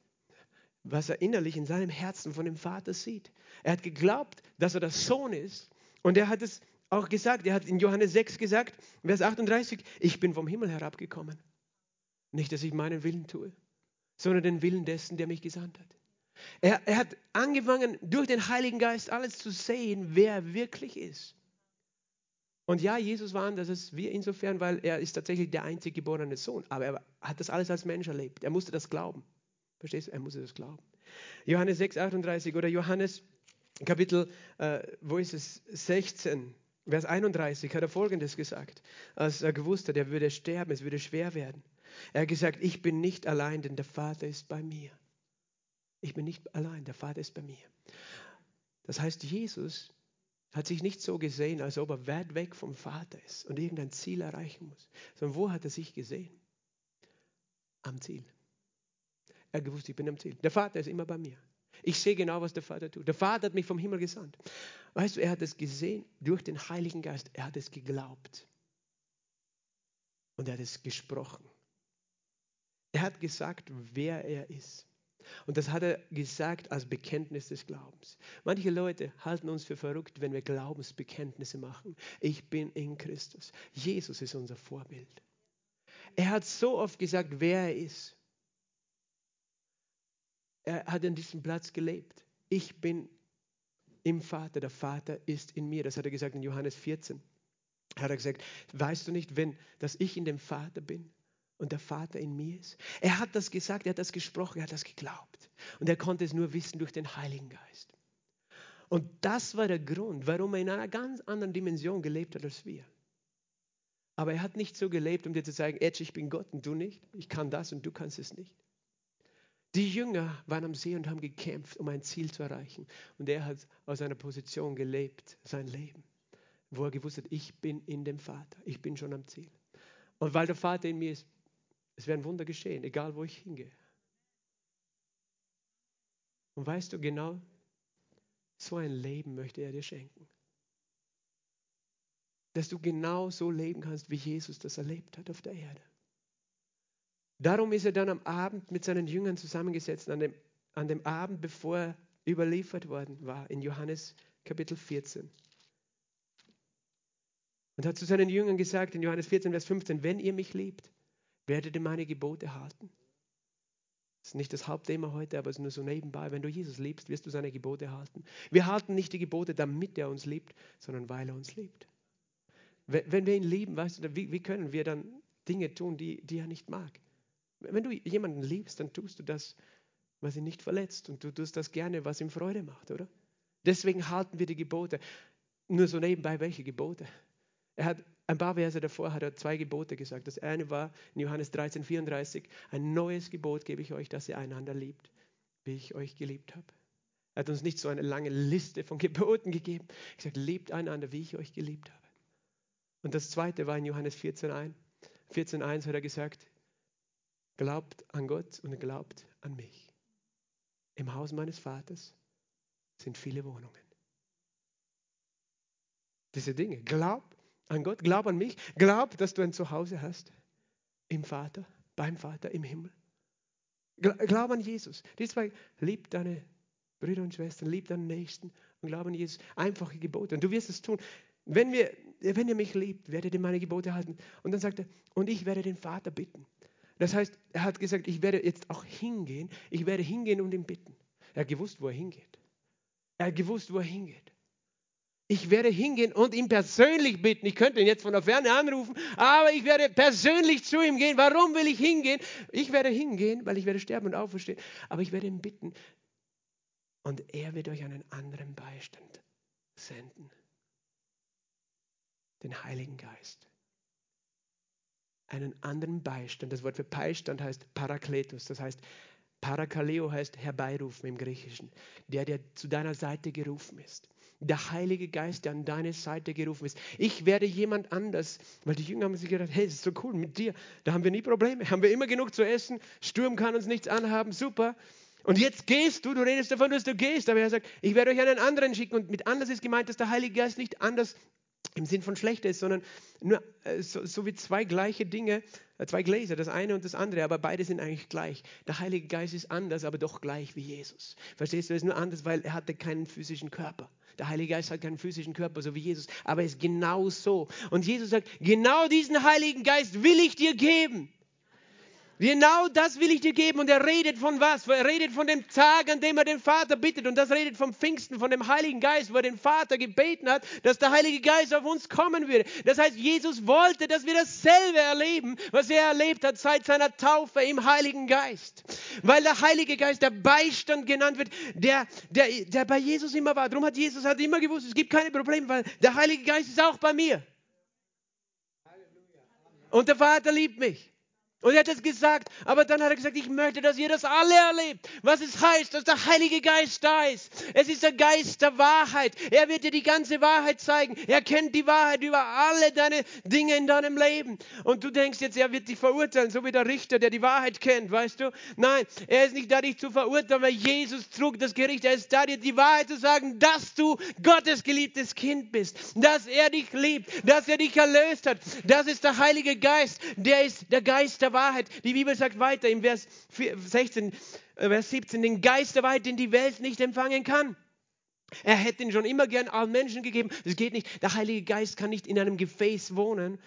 was er innerlich in seinem Herzen von dem Vater sieht. Er hat geglaubt, dass er der Sohn ist. Und er hat es auch gesagt, er hat in Johannes 6 gesagt, Vers 38, ich bin vom Himmel herabgekommen. Nicht, dass ich meinen Willen tue, sondern den Willen dessen, der mich gesandt hat. Er, er hat angefangen, durch den Heiligen Geist alles zu sehen, wer er wirklich ist. Und ja, Jesus war anders als wir insofern, weil er ist tatsächlich der einzig geborene Sohn. Aber er hat das alles als Mensch erlebt. Er musste das glauben. Verstehst du? Er muss das glauben. Johannes 6, 38 oder Johannes Kapitel, äh, wo ist es? 16, Vers 31 hat er Folgendes gesagt, als er gewusst hat, er würde sterben, es würde schwer werden. Er hat gesagt, ich bin nicht allein, denn der Vater ist bei mir. Ich bin nicht allein, der Vater ist bei mir. Das heißt, Jesus hat sich nicht so gesehen, als ob er weit weg vom Vater ist und irgendein Ziel erreichen muss, sondern wo hat er sich gesehen? Am Ziel. Er gewusst, ich bin am Ziel. Der Vater ist immer bei mir. Ich sehe genau, was der Vater tut. Der Vater hat mich vom Himmel gesandt. Weißt du, er hat es gesehen durch den Heiligen Geist. Er hat es geglaubt. Und er hat es gesprochen. Er hat gesagt, wer er ist. Und das hat er gesagt als Bekenntnis des Glaubens. Manche Leute halten uns für verrückt, wenn wir Glaubensbekenntnisse machen. Ich bin in Christus. Jesus ist unser Vorbild. Er hat so oft gesagt, wer er ist. Er hat an diesem Platz gelebt. Ich bin im Vater, der Vater ist in mir. Das hat er gesagt in Johannes 14. Hat er gesagt, weißt du nicht, wenn, dass ich in dem Vater bin und der Vater in mir ist? Er hat das gesagt, er hat das gesprochen, er hat das geglaubt. Und er konnte es nur wissen durch den Heiligen Geist. Und das war der Grund, warum er in einer ganz anderen Dimension gelebt hat als wir. Aber er hat nicht so gelebt, um dir zu sagen, Edge, ich bin Gott und du nicht. Ich kann das und du kannst es nicht. Die Jünger waren am See und haben gekämpft, um ein Ziel zu erreichen. Und er hat aus einer Position gelebt, sein Leben, wo er gewusst hat, ich bin in dem Vater, ich bin schon am Ziel. Und weil der Vater in mir ist, es werden Wunder geschehen, egal wo ich hingehe. Und weißt du genau, so ein Leben möchte er dir schenken. Dass du genau so leben kannst, wie Jesus das erlebt hat auf der Erde. Darum ist er dann am Abend mit seinen Jüngern zusammengesetzt, an dem, an dem Abend, bevor er überliefert worden war, in Johannes Kapitel 14. Und hat zu seinen Jüngern gesagt, in Johannes 14, Vers 15, wenn ihr mich liebt, werdet ihr meine Gebote halten. Das ist nicht das Hauptthema heute, aber es ist nur so nebenbei. Wenn du Jesus liebst, wirst du seine Gebote halten. Wir halten nicht die Gebote, damit er uns liebt, sondern weil er uns liebt. Wenn wir ihn lieben, weißt du, wie, wie können wir dann Dinge tun, die, die er nicht mag? Wenn du jemanden liebst, dann tust du das, was ihn nicht verletzt. Und du tust das gerne, was ihm Freude macht, oder? Deswegen halten wir die Gebote. Nur so nebenbei, welche Gebote? Er hat ein paar Verse davor hat er zwei Gebote gesagt. Das eine war in Johannes 13, 34, ein neues Gebot gebe ich euch, dass ihr einander liebt, wie ich euch geliebt habe. Er hat uns nicht so eine lange Liste von Geboten gegeben. Er gesagt, liebt einander, wie ich euch geliebt habe. Und das zweite war in Johannes 14, 14.1 hat er gesagt, Glaubt an Gott und glaubt an mich. Im Haus meines Vaters sind viele Wohnungen. Diese Dinge. Glaub an Gott, glaub an mich, glaub, dass du ein Zuhause hast. Im Vater, beim Vater im Himmel. Glaub an Jesus. Die zwei, lieb deine Brüder und Schwestern, lieb deinen Nächsten und glaub an Jesus. Einfache Gebote. Und du wirst es tun. Wenn, wir, wenn ihr mich liebt, werdet ihr meine Gebote halten. Und dann sagt er, und ich werde den Vater bitten. Das heißt, er hat gesagt, ich werde jetzt auch hingehen, ich werde hingehen und ihn bitten. Er hat gewusst, wo er hingeht. Er hat gewusst, wo er hingeht. Ich werde hingehen und ihn persönlich bitten. Ich könnte ihn jetzt von der Ferne anrufen, aber ich werde persönlich zu ihm gehen. Warum will ich hingehen? Ich werde hingehen, weil ich werde sterben und auferstehen. Aber ich werde ihn bitten. Und er wird euch einen anderen Beistand senden. Den Heiligen Geist einen anderen Beistand. Das Wort für Beistand heißt Parakletos, das heißt Parakaleo heißt herbeirufen im Griechischen. Der, der zu deiner Seite gerufen ist. Der Heilige Geist, der an deine Seite gerufen ist. Ich werde jemand anders, weil die Jünger haben sich gedacht, hey, das ist so cool mit dir. Da haben wir nie Probleme, haben wir immer genug zu essen. Sturm kann uns nichts anhaben, super. Und jetzt gehst du, du redest davon, dass du gehst, aber er sagt, ich werde euch einen anderen schicken. Und mit anders ist gemeint, dass der Heilige Geist nicht anders im Sinn von schlechter ist, sondern nur äh, so, so, wie zwei gleiche Dinge, äh, zwei Gläser, das eine und das andere, aber beide sind eigentlich gleich. Der Heilige Geist ist anders, aber doch gleich wie Jesus. Verstehst du? Er ist nur anders, weil er hatte keinen physischen Körper. Der Heilige Geist hat keinen physischen Körper, so wie Jesus, aber er ist genau so. Und Jesus sagt, genau diesen Heiligen Geist will ich dir geben. Genau das will ich dir geben. Und er redet von was? Er redet von dem Tag, an dem er den Vater bittet. Und das redet vom Pfingsten, von dem Heiligen Geist, wo er den Vater gebeten hat, dass der Heilige Geist auf uns kommen würde. Das heißt, Jesus wollte, dass wir dasselbe erleben, was er erlebt hat seit seiner Taufe im Heiligen Geist. Weil der Heilige Geist der Beistand genannt wird, der, der, der bei Jesus immer war. Darum hat Jesus hat immer gewusst, es gibt keine Probleme, weil der Heilige Geist ist auch bei mir. Und der Vater liebt mich. Und er hat es gesagt, aber dann hat er gesagt, ich möchte, dass ihr das alle erlebt. Was es heißt, dass der Heilige Geist da ist. Es ist der Geist der Wahrheit. Er wird dir die ganze Wahrheit zeigen. Er kennt die Wahrheit über alle deine Dinge in deinem Leben. Und du denkst jetzt, er wird dich verurteilen, so wie der Richter, der die Wahrheit kennt, weißt du? Nein, er ist nicht da, dich zu verurteilen, weil Jesus trug das Gericht. Er ist da, dir die Wahrheit zu sagen, dass du Gottes geliebtes Kind bist. Dass er dich liebt, dass er dich erlöst hat. Das ist der Heilige Geist. Der ist der Geist der der Wahrheit. Die Bibel sagt weiter im Vers 16, äh, Vers 17, den Geist der Wahrheit, den die Welt nicht empfangen kann. Er hätte ihn schon immer gern allen Menschen gegeben. Das geht nicht. Der Heilige Geist kann nicht in einem Gefäß wohnen,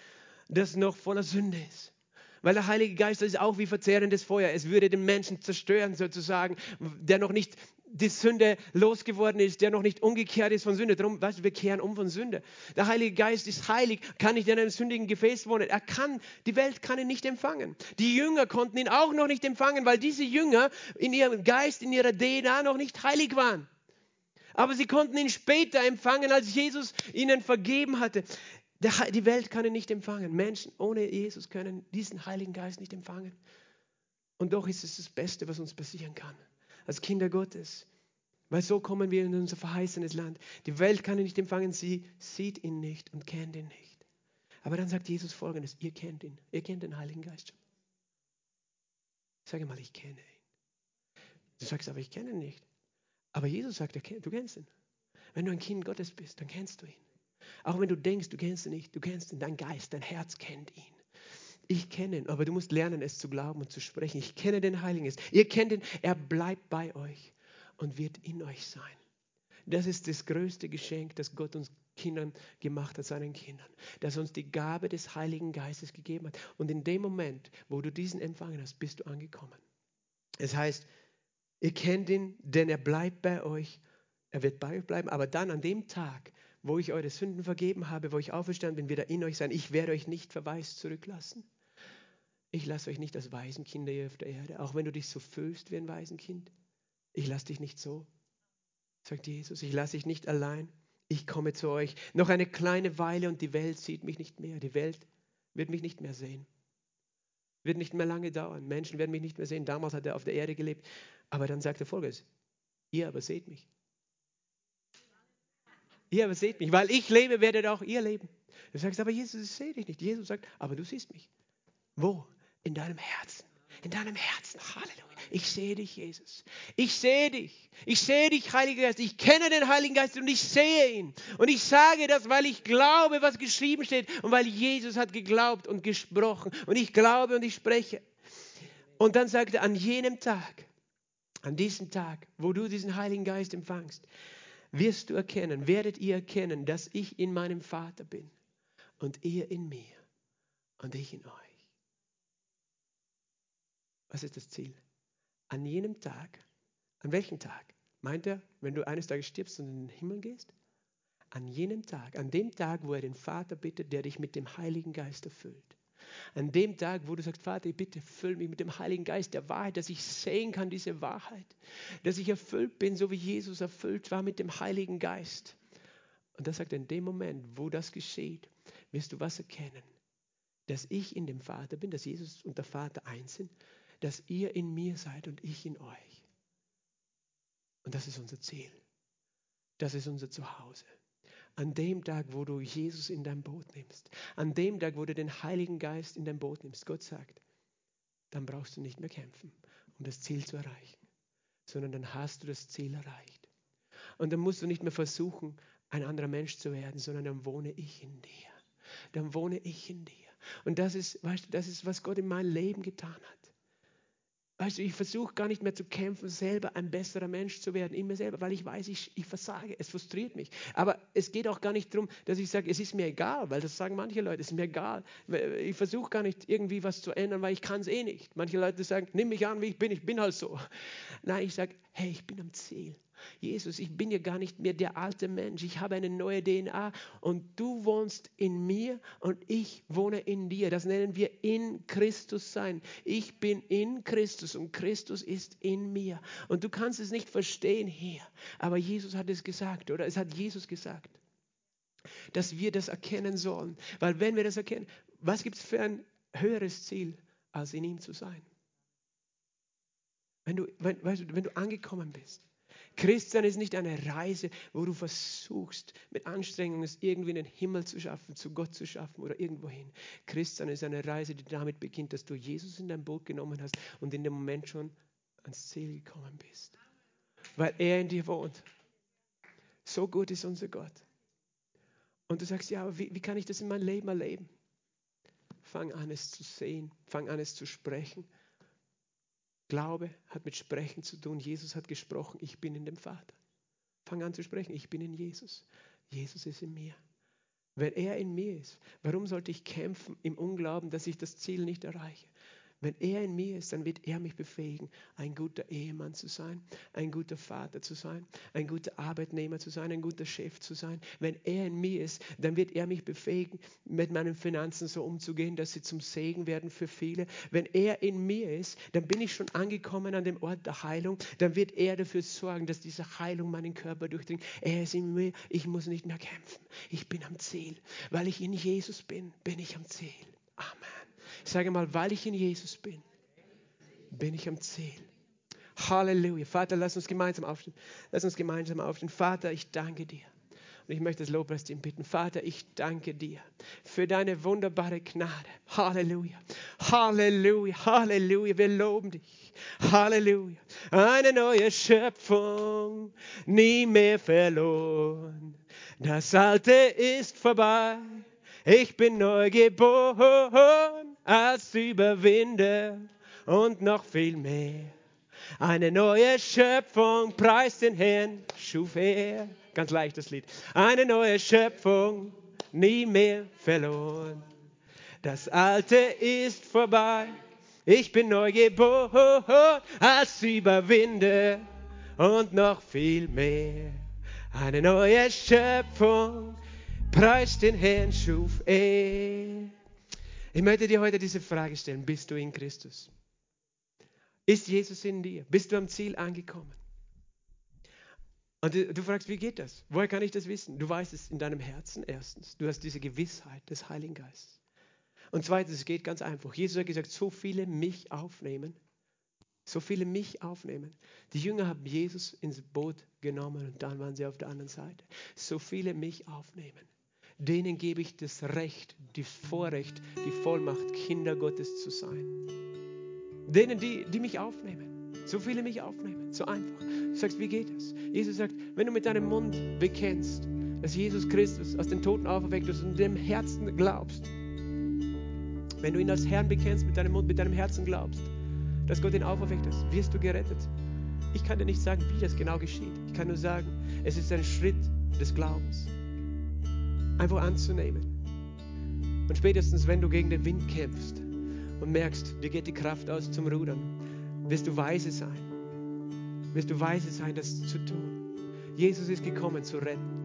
das noch voller Sünde ist. Weil der Heilige Geist ist auch wie verzehrendes Feuer. Es würde den Menschen zerstören, sozusagen, der noch nicht die Sünde losgeworden ist, der noch nicht umgekehrt ist von Sünde. Darum, weißt du, wir kehren um von Sünde. Der Heilige Geist ist heilig, kann nicht in einem sündigen Gefäß wohnen. Er kann, die Welt kann ihn nicht empfangen. Die Jünger konnten ihn auch noch nicht empfangen, weil diese Jünger in ihrem Geist, in ihrer DNA noch nicht heilig waren. Aber sie konnten ihn später empfangen, als Jesus ihnen vergeben hatte. Die Welt kann ihn nicht empfangen. Menschen ohne Jesus können diesen Heiligen Geist nicht empfangen. Und doch ist es das Beste, was uns passieren kann, als Kinder Gottes. Weil so kommen wir in unser verheißenes Land. Die Welt kann ihn nicht empfangen, sie sieht ihn nicht und kennt ihn nicht. Aber dann sagt Jesus folgendes, ihr kennt ihn, ihr kennt den Heiligen Geist schon. Sag mal, ich kenne ihn. Du sagst aber, ich kenne ihn nicht. Aber Jesus sagt, du kennst ihn. Wenn du ein Kind Gottes bist, dann kennst du ihn. Auch wenn du denkst, du kennst ihn nicht, du kennst ihn, dein Geist, dein Herz kennt ihn. Ich kenne ihn, aber du musst lernen, es zu glauben und zu sprechen. Ich kenne den Heiligen Geist. Ihr kennt ihn, er bleibt bei euch und wird in euch sein. Das ist das größte Geschenk, das Gott uns Kindern gemacht hat, seinen Kindern. Dass er uns die Gabe des Heiligen Geistes gegeben hat. Und in dem Moment, wo du diesen empfangen hast, bist du angekommen. Es heißt, ihr kennt ihn, denn er bleibt bei euch. Er wird bei euch bleiben. Aber dann an dem Tag, wo ich eure Sünden vergeben habe, wo ich auferstanden bin, wird er in euch sein. Ich werde euch nicht verwaist zurücklassen. Ich lasse euch nicht als Waisenkinder hier auf der Erde, auch wenn du dich so fühlst wie ein Waisenkind. Ich lasse dich nicht so, sagt Jesus. Ich lasse dich nicht allein. Ich komme zu euch. Noch eine kleine Weile und die Welt sieht mich nicht mehr. Die Welt wird mich nicht mehr sehen. Wird nicht mehr lange dauern. Menschen werden mich nicht mehr sehen. Damals hat er auf der Erde gelebt. Aber dann sagt er folgendes: Ihr aber seht mich. Ihr aber seht mich, weil ich lebe, werdet auch ihr leben. Du sagst, aber Jesus, ich sehe dich nicht. Jesus sagt, aber du siehst mich. Wo? In deinem Herzen. In deinem Herzen. Halleluja. Ich sehe dich, Jesus. Ich sehe dich. Ich sehe dich, Heiliger Geist. Ich kenne den Heiligen Geist und ich sehe ihn. Und ich sage das, weil ich glaube, was geschrieben steht und weil Jesus hat geglaubt und gesprochen. Und ich glaube und ich spreche. Und dann sagt er, an jenem Tag, an diesem Tag, wo du diesen Heiligen Geist empfangst, wirst du erkennen, werdet ihr erkennen, dass ich in meinem Vater bin und ihr in mir und ich in euch. Was ist das Ziel? An jenem Tag, an welchem Tag? Meint er, wenn du eines Tages stirbst und in den Himmel gehst? An jenem Tag, an dem Tag, wo er den Vater bittet, der dich mit dem Heiligen Geist erfüllt. An dem Tag, wo du sagst, Vater, bitte füll mich mit dem Heiligen Geist der Wahrheit, dass ich sehen kann, diese Wahrheit. Dass ich erfüllt bin, so wie Jesus erfüllt war mit dem Heiligen Geist. Und das sagt in dem Moment, wo das geschieht, wirst du was erkennen? Dass ich in dem Vater bin, dass Jesus und der Vater eins sind, dass ihr in mir seid und ich in euch. Und das ist unser Ziel. Das ist unser Zuhause. An dem Tag, wo du Jesus in dein Boot nimmst, an dem Tag, wo du den Heiligen Geist in dein Boot nimmst, Gott sagt, dann brauchst du nicht mehr kämpfen, um das Ziel zu erreichen, sondern dann hast du das Ziel erreicht. Und dann musst du nicht mehr versuchen, ein anderer Mensch zu werden, sondern dann wohne ich in dir. Dann wohne ich in dir. Und das ist, weißt du, das ist, was Gott in meinem Leben getan hat. Weißt du, ich versuche gar nicht mehr zu kämpfen, selber ein besserer Mensch zu werden, in mir selber, weil ich weiß, ich, ich versage. Es frustriert mich. Aber es geht auch gar nicht darum, dass ich sage, es ist mir egal, weil das sagen manche Leute, es ist mir egal. Ich versuche gar nicht irgendwie was zu ändern, weil ich kann es eh nicht. Manche Leute sagen, nimm mich an, wie ich bin, ich bin halt so. Nein, ich sage, hey, ich bin am Ziel. Jesus, ich bin ja gar nicht mehr der alte Mensch. Ich habe eine neue DNA und du wohnst in mir und ich wohne in dir. Das nennen wir in Christus sein. Ich bin in Christus und Christus ist in mir. Und du kannst es nicht verstehen hier, aber Jesus hat es gesagt oder es hat Jesus gesagt, dass wir das erkennen sollen. Weil wenn wir das erkennen, was gibt es für ein höheres Ziel, als in ihm zu sein? Wenn du, wenn, weißt du, wenn du angekommen bist Christsein ist nicht eine Reise, wo du versuchst, mit Anstrengung es irgendwie in den Himmel zu schaffen, zu Gott zu schaffen oder irgendwohin. Christsein ist eine Reise, die damit beginnt, dass du Jesus in dein Boot genommen hast und in dem Moment schon ans Ziel gekommen bist. Weil er in dir wohnt. So gut ist unser Gott. Und du sagst, ja, aber wie, wie kann ich das in meinem Leben erleben? fang an es zu sehen, fang an es zu sprechen. Glaube hat mit Sprechen zu tun. Jesus hat gesprochen, ich bin in dem Vater. Fang an zu sprechen, ich bin in Jesus. Jesus ist in mir. Wenn er in mir ist, warum sollte ich kämpfen im Unglauben, dass ich das Ziel nicht erreiche? Wenn er in mir ist, dann wird er mich befähigen, ein guter Ehemann zu sein, ein guter Vater zu sein, ein guter Arbeitnehmer zu sein, ein guter Chef zu sein. Wenn er in mir ist, dann wird er mich befähigen, mit meinen Finanzen so umzugehen, dass sie zum Segen werden für viele. Wenn er in mir ist, dann bin ich schon angekommen an dem Ort der Heilung. Dann wird er dafür sorgen, dass diese Heilung meinen Körper durchdringt. Er ist in mir, ich muss nicht mehr kämpfen. Ich bin am Ziel. Weil ich in Jesus bin, bin ich am Ziel. Amen. Ich sage mal, weil ich in Jesus bin, bin ich am Ziel. Halleluja. Vater, lass uns gemeinsam aufstehen. Lass uns gemeinsam aufstehen. Vater, ich danke dir. Und ich möchte das Lobpreisteam bitten. Vater, ich danke dir für deine wunderbare Gnade. Halleluja. Halleluja. Halleluja. Wir loben dich. Halleluja. Eine neue Schöpfung, nie mehr verloren. Das Alte ist vorbei. Ich bin neu geboren als Überwinder und noch viel mehr. Eine neue Schöpfung preist den Herrn, schuf er. Ganz leichtes Lied. Eine neue Schöpfung, nie mehr verloren. Das Alte ist vorbei. Ich bin neu geboren als Überwinder und noch viel mehr. Eine neue Schöpfung, preist den Herrn, schuf er. Ich möchte dir heute diese Frage stellen. Bist du in Christus? Ist Jesus in dir? Bist du am Ziel angekommen? Und du, du, fragst, wie geht das? Woher kann ich das wissen? Du weißt es in deinem Herzen erstens. Du hast diese Gewissheit des Heiligen Geistes. Und zweitens, es geht ganz einfach. Jesus hat gesagt, so viele mich aufnehmen, so viele mich aufnehmen. Die Jünger haben Jesus ins Boot genommen und dann waren sie auf der anderen Seite. So viele mich aufnehmen denen gebe ich das Recht, die Vorrecht, die Vollmacht, Kinder Gottes zu sein. Denen, die, die mich aufnehmen. So viele mich aufnehmen. So einfach. Du sagst, wie geht das? Jesus sagt, wenn du mit deinem Mund bekennst, dass Jesus Christus aus den Toten auferweckt ist und dem Herzen glaubst, wenn du ihn als Herrn bekennst, mit deinem Mund, mit deinem Herzen glaubst, dass Gott ihn auferweckt hat, wirst du gerettet. Ich kann dir nicht sagen, wie das genau geschieht. Ich kann nur sagen, es ist ein Schritt des Glaubens einfach anzunehmen. Und spätestens, wenn du gegen den Wind kämpfst und merkst, dir geht die Kraft aus zum Rudern, wirst du weise sein. Wirst du weise sein, das zu tun. Jesus ist gekommen zu retten.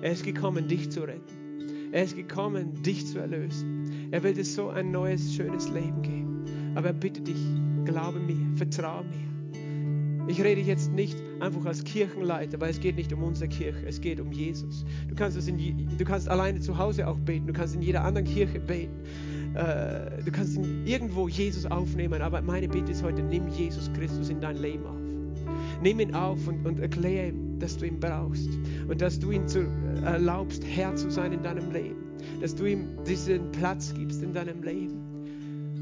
Er ist gekommen, dich zu retten. Er ist gekommen, dich zu erlösen. Er will dir so ein neues, schönes Leben geben. Aber er bittet dich, glaube mir, vertraue mir. Ich rede jetzt nicht einfach als Kirchenleiter, weil es geht nicht um unsere Kirche, es geht um Jesus. Du kannst, es in, du kannst alleine zu Hause auch beten, du kannst in jeder anderen Kirche beten, äh, du kannst irgendwo Jesus aufnehmen, aber meine Bitte ist heute, nimm Jesus Christus in dein Leben auf. Nimm ihn auf und, und erkläre ihm, dass du ihn brauchst und dass du ihn zu, erlaubst, Herr zu sein in deinem Leben, dass du ihm diesen Platz gibst in deinem Leben,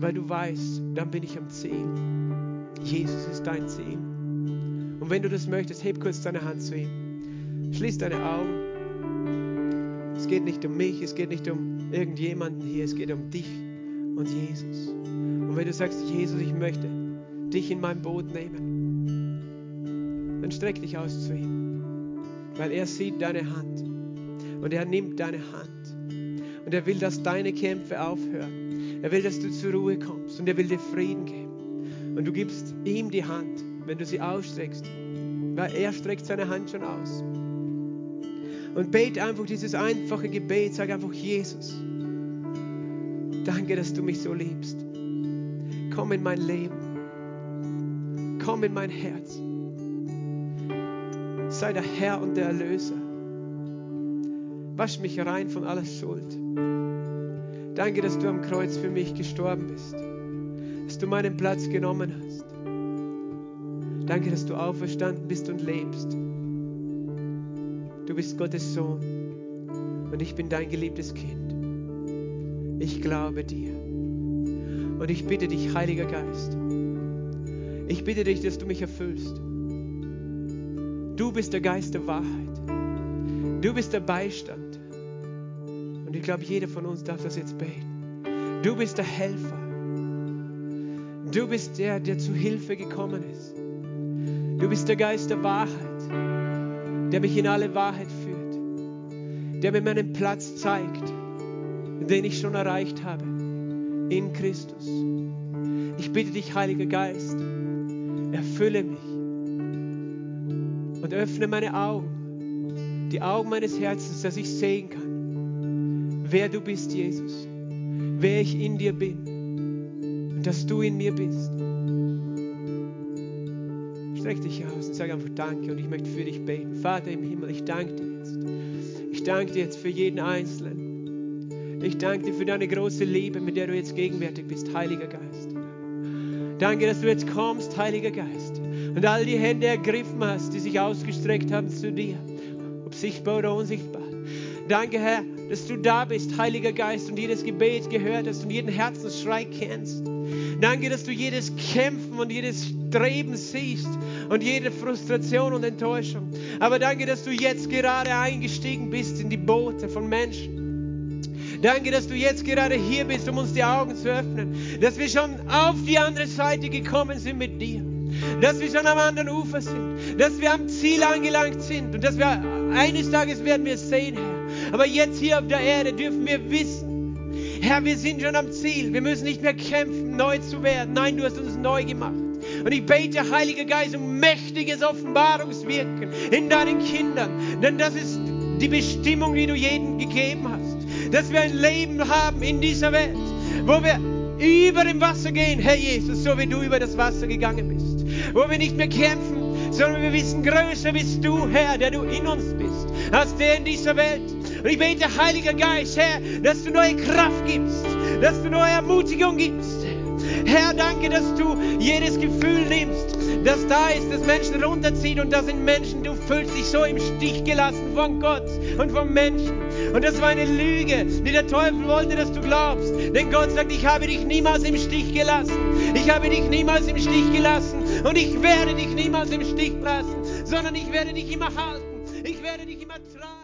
weil du weißt, dann bin ich am Ziel. Jesus ist dein Ziel. Und wenn du das möchtest, heb kurz deine Hand zu ihm. Schließ deine Augen. Es geht nicht um mich, es geht nicht um irgendjemanden hier, es geht um dich und Jesus. Und wenn du sagst, Jesus, ich möchte dich in mein Boot nehmen, dann streck dich aus zu ihm, weil er sieht deine Hand und er nimmt deine Hand und er will, dass deine Kämpfe aufhören. Er will, dass du zur Ruhe kommst und er will dir Frieden geben. Und du gibst ihm die Hand wenn du sie ausstreckst. Weil er streckt seine Hand schon aus. Und bete einfach dieses einfache Gebet. Sag einfach, Jesus, danke, dass du mich so liebst. Komm in mein Leben. Komm in mein Herz. Sei der Herr und der Erlöser. Wasch mich rein von aller Schuld. Danke, dass du am Kreuz für mich gestorben bist. Dass du meinen Platz genommen hast. Danke, dass du auferstanden bist und lebst. Du bist Gottes Sohn und ich bin dein geliebtes Kind. Ich glaube dir. Und ich bitte dich, Heiliger Geist, ich bitte dich, dass du mich erfüllst. Du bist der Geist der Wahrheit. Du bist der Beistand. Und ich glaube, jeder von uns darf das jetzt beten. Du bist der Helfer. Du bist der, der zu Hilfe gekommen ist. Du bist der Geist der Wahrheit, der mich in alle Wahrheit führt, der mir meinen Platz zeigt, den ich schon erreicht habe in Christus. Ich bitte dich, Heiliger Geist, erfülle mich und öffne meine Augen, die Augen meines Herzens, dass ich sehen kann, wer du bist, Jesus, wer ich in dir bin und dass du in mir bist. Streck dich aus und sag einfach Danke und ich möchte für dich beten. Vater im Himmel, ich danke dir jetzt. Ich danke dir jetzt für jeden Einzelnen. Ich danke dir für deine große Liebe, mit der du jetzt gegenwärtig bist, Heiliger Geist. Danke, dass du jetzt kommst, Heiliger Geist, und all die Hände ergriffen hast, die sich ausgestreckt haben zu dir, ob sichtbar oder unsichtbar. Danke, Herr, dass du da bist, Heiliger Geist, und jedes Gebet gehört hast und jeden Herzensschrei kennst. Danke, dass du jedes Kämpfen und jedes Streben siehst und jede Frustration und Enttäuschung. Aber danke, dass du jetzt gerade eingestiegen bist in die Boote von Menschen. Danke, dass du jetzt gerade hier bist, um uns die Augen zu öffnen. Dass wir schon auf die andere Seite gekommen sind mit dir. Dass wir schon am anderen Ufer sind. Dass wir am Ziel angelangt sind. Und dass wir eines Tages werden wir es sehen, Herr. Aber jetzt hier auf der Erde dürfen wir wissen, Herr, wir sind schon am Ziel. Wir müssen nicht mehr kämpfen, neu zu werden. Nein, du hast uns neu gemacht. Und ich bete, Heiliger Geist, um mächtiges Offenbarungswirken in deinen Kindern. Denn das ist die Bestimmung, die du jedem gegeben hast. Dass wir ein Leben haben in dieser Welt, wo wir über dem Wasser gehen, Herr Jesus, so wie du über das Wasser gegangen bist. Wo wir nicht mehr kämpfen, sondern wir wissen, größer bist du, Herr, der du in uns bist, als der in dieser Welt. Und ich bete, Heiliger Geist, Herr, dass du neue Kraft gibst, dass du neue Ermutigung gibst. Herr, danke, dass du jedes Gefühl nimmst, das da ist, das Menschen runterzieht und das sind Menschen, du fühlst dich so im Stich gelassen von Gott und von Menschen. Und das war eine Lüge, die der Teufel wollte, dass du glaubst. Denn Gott sagt, ich habe dich niemals im Stich gelassen. Ich habe dich niemals im Stich gelassen und ich werde dich niemals im Stich lassen, sondern ich werde dich immer halten. Ich werde dich immer tragen.